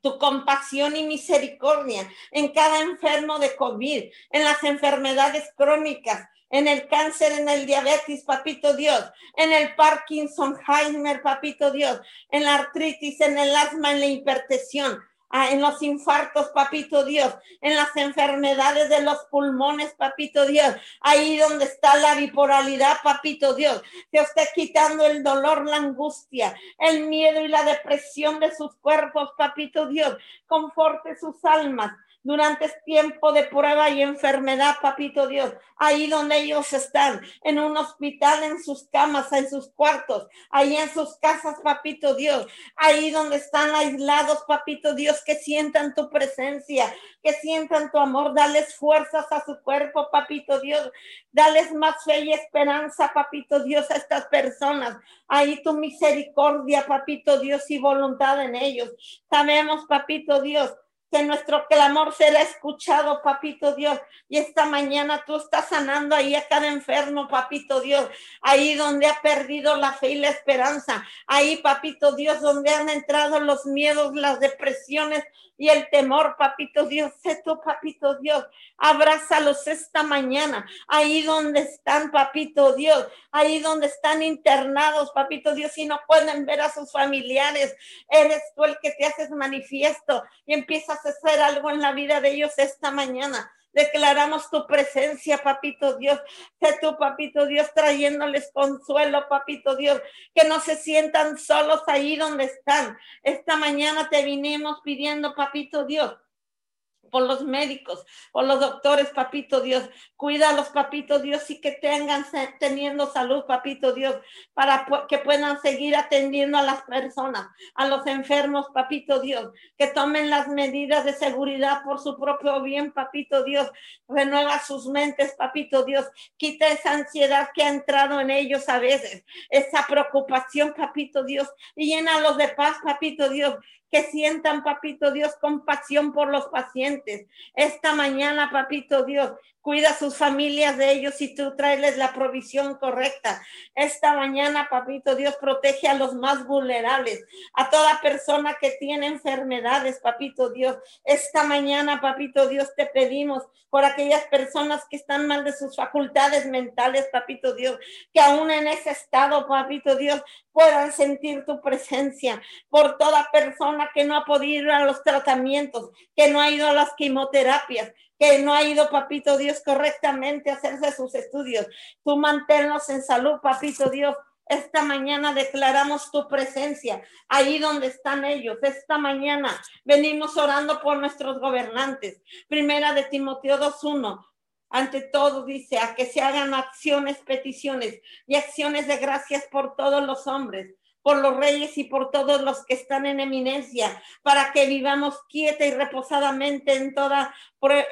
tu compasión y misericordia en cada enfermo de COVID, en las enfermedades crónicas, en el cáncer, en el diabetes, papito Dios, en el Parkinson, Heimer, papito Dios, en la artritis, en el asma, en la hipertensión, Ah, en los infartos, papito Dios, en las enfermedades de los pulmones, papito Dios, ahí donde está la bipolaridad, papito Dios, que esté quitando el dolor, la angustia, el miedo y la depresión de sus cuerpos, papito Dios, conforte sus almas, durante este tiempo de prueba y enfermedad, papito Dios, ahí donde ellos están, en un hospital, en sus camas, en sus cuartos, ahí en sus casas, papito Dios, ahí donde están aislados, papito Dios, que sientan tu presencia, que sientan tu amor, dales fuerzas a su cuerpo, papito Dios, dales más fe y esperanza, papito Dios, a estas personas, ahí tu misericordia, papito Dios, y voluntad en ellos. Sabemos, papito Dios, que nuestro clamor será escuchado, papito Dios. Y esta mañana tú estás sanando ahí a cada enfermo, papito Dios. Ahí donde ha perdido la fe y la esperanza. Ahí, papito Dios, donde han entrado los miedos, las depresiones, y el temor, papito Dios, sé tú, papito Dios, abrázalos esta mañana, ahí donde están, papito Dios, ahí donde están internados, papito Dios, y no pueden ver a sus familiares, eres tú el que te haces manifiesto y empiezas hacer algo en la vida de ellos esta mañana. Declaramos tu presencia, papito Dios. Que tu papito Dios trayéndoles consuelo, papito Dios. Que no se sientan solos ahí donde están. Esta mañana te vinimos pidiendo, papito Dios por los médicos, por los doctores, papito Dios. Cuídalos, papito Dios, y que tengan teniendo salud, papito Dios, para que puedan seguir atendiendo a las personas, a los enfermos, papito Dios, que tomen las medidas de seguridad por su propio bien, papito Dios. Renueva sus mentes, papito Dios. Quita esa ansiedad que ha entrado en ellos a veces, esa preocupación, papito Dios, y llénalos de paz, papito Dios que sientan, papito Dios, compasión por los pacientes. Esta mañana, papito Dios, Cuida sus familias de ellos y tú traes la provisión correcta. Esta mañana, papito Dios, protege a los más vulnerables, a toda persona que tiene enfermedades, papito Dios. Esta mañana, papito Dios, te pedimos por aquellas personas que están mal de sus facultades mentales, papito Dios, que aún en ese estado, papito Dios, puedan sentir tu presencia. Por toda persona que no ha podido ir a los tratamientos, que no ha ido a las quimioterapias, que no ha ido, papito Dios, correctamente a hacerse sus estudios. Tú manténlos en salud, papito Dios. Esta mañana declaramos tu presencia ahí donde están ellos. Esta mañana venimos orando por nuestros gobernantes. Primera de Timoteo 2.1. Ante todo dice a que se hagan acciones, peticiones y acciones de gracias por todos los hombres por los reyes y por todos los que están en eminencia, para que vivamos quieta y reposadamente en toda,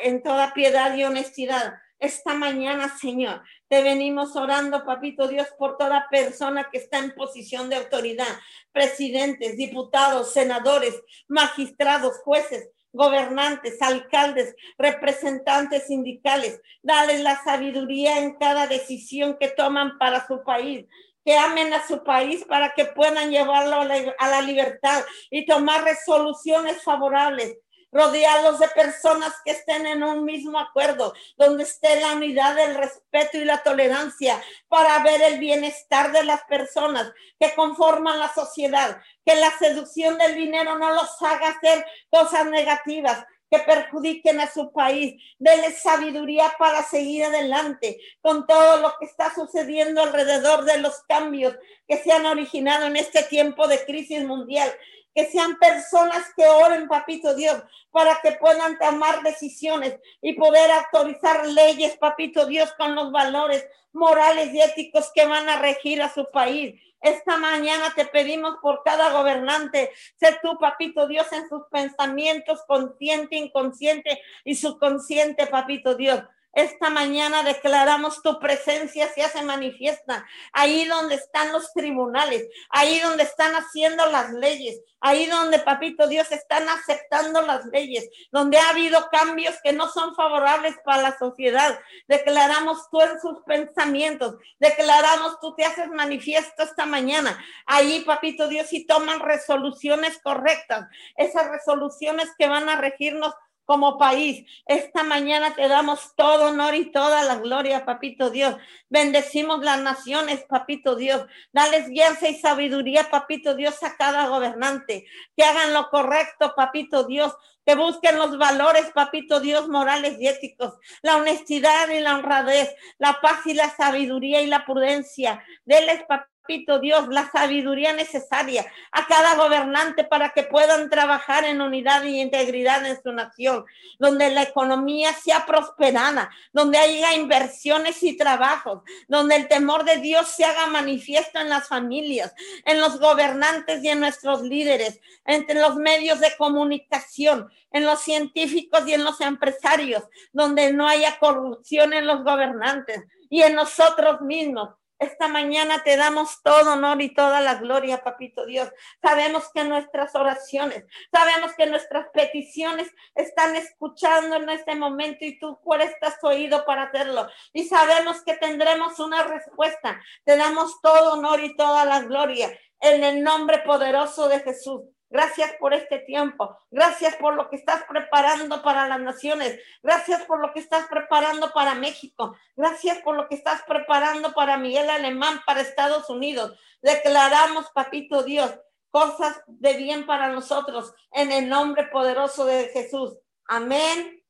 en toda piedad y honestidad. Esta mañana, Señor, te venimos orando, papito Dios, por toda persona que está en posición de autoridad, presidentes, diputados, senadores, magistrados, jueces, gobernantes, alcaldes, representantes sindicales. Dale la sabiduría en cada decisión que toman para su país que amen a su país para que puedan llevarlo a la, libertad y tomar resoluciones favorables rodeados de personas que estén en un mismo acuerdo, donde esté la unidad, el respeto y la tolerancia para ver el bienestar de las personas que conforman la sociedad, que la seducción del dinero no los haga hacer cosas negativas, que perjudiquen a su país. Dele sabiduría para seguir adelante con todo lo que está sucediendo alrededor de los cambios que se han originado en este tiempo de crisis mundial. Que sean personas que oren, papito Dios, para que puedan tomar decisiones y poder autorizar leyes, papito Dios, con los valores morales y éticos que van a regir a su país esta mañana te pedimos por cada gobernante, sé tú, papito Dios, en sus pensamientos, consciente, inconsciente y subconsciente, papito Dios. Esta mañana declaramos tu presencia se hace manifiesta, ahí donde están los tribunales, ahí donde están haciendo las leyes, ahí donde, papito Dios, están aceptando las leyes, donde ha habido cambios que no son favorables para la sociedad. Declaramos tú en sus pensamientos, declaramos tú te haces manifiesto esta mañana, ahí, papito Dios, y toman resoluciones correctas, esas resoluciones que van a regirnos como país. Esta mañana te damos todo honor y toda la gloria, papito Dios. Bendecimos las naciones, papito Dios. Dales guianza y sabiduría, papito Dios, a cada gobernante. Que hagan lo correcto, papito Dios. Que busquen los valores, papito Dios, morales y éticos. La honestidad y la honradez. La paz y la sabiduría y la prudencia. Deles, papito Pito Dios, la sabiduría necesaria a cada gobernante para que puedan trabajar en unidad y integridad en su nación, donde la economía sea prosperada, donde haya inversiones y trabajos, donde el temor de Dios se haga manifiesto en las familias, en los gobernantes y en nuestros líderes, entre los medios de comunicación, en los científicos y en los empresarios, donde no haya corrupción en los gobernantes y en nosotros mismos esta mañana te damos todo honor y toda la gloria, papito Dios. Sabemos que nuestras oraciones, sabemos que nuestras peticiones están escuchando en este momento y tú estás oído para hacerlo. Y sabemos que tendremos una respuesta. Te damos todo honor y toda la gloria en el nombre poderoso de Jesús. Gracias por este tiempo. Gracias por lo que estás preparando para las naciones. Gracias por lo que estás preparando para México. Gracias por lo que estás preparando para Miguel Alemán, para Estados Unidos. Declaramos, papito Dios, cosas de bien para nosotros en el nombre poderoso de Jesús. Amén,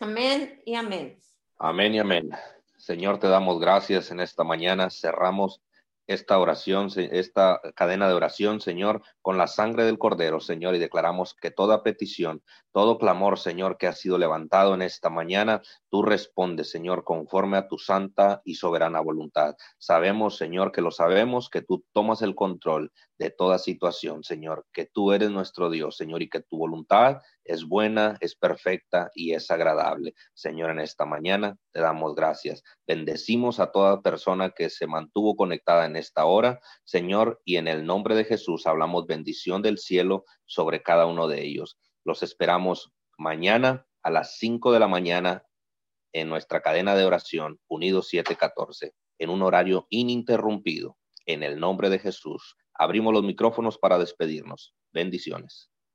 amén y amén. Amén y amén. Señor, te damos gracias en esta mañana. Cerramos esta oración, esta cadena de oración, Señor, con la sangre del Cordero, Señor, y declaramos que toda petición, todo clamor, Señor, que ha sido levantado en esta mañana, tú respondes, Señor, conforme a tu santa y soberana voluntad. Sabemos, Señor, que lo sabemos, que tú tomas el control de toda situación, Señor, que tú eres nuestro Dios, Señor, y que tu voluntad es buena, es perfecta y es agradable. Señor, en esta mañana te damos gracias. Bendecimos a toda persona que se mantuvo conectada en esta hora, Señor, y en el nombre de Jesús hablamos bendición del cielo sobre cada uno de ellos. Los esperamos mañana a las 5 de la mañana en nuestra cadena de oración Unidos 714, en un horario ininterrumpido. En el nombre de Jesús, abrimos los micrófonos para despedirnos. Bendiciones.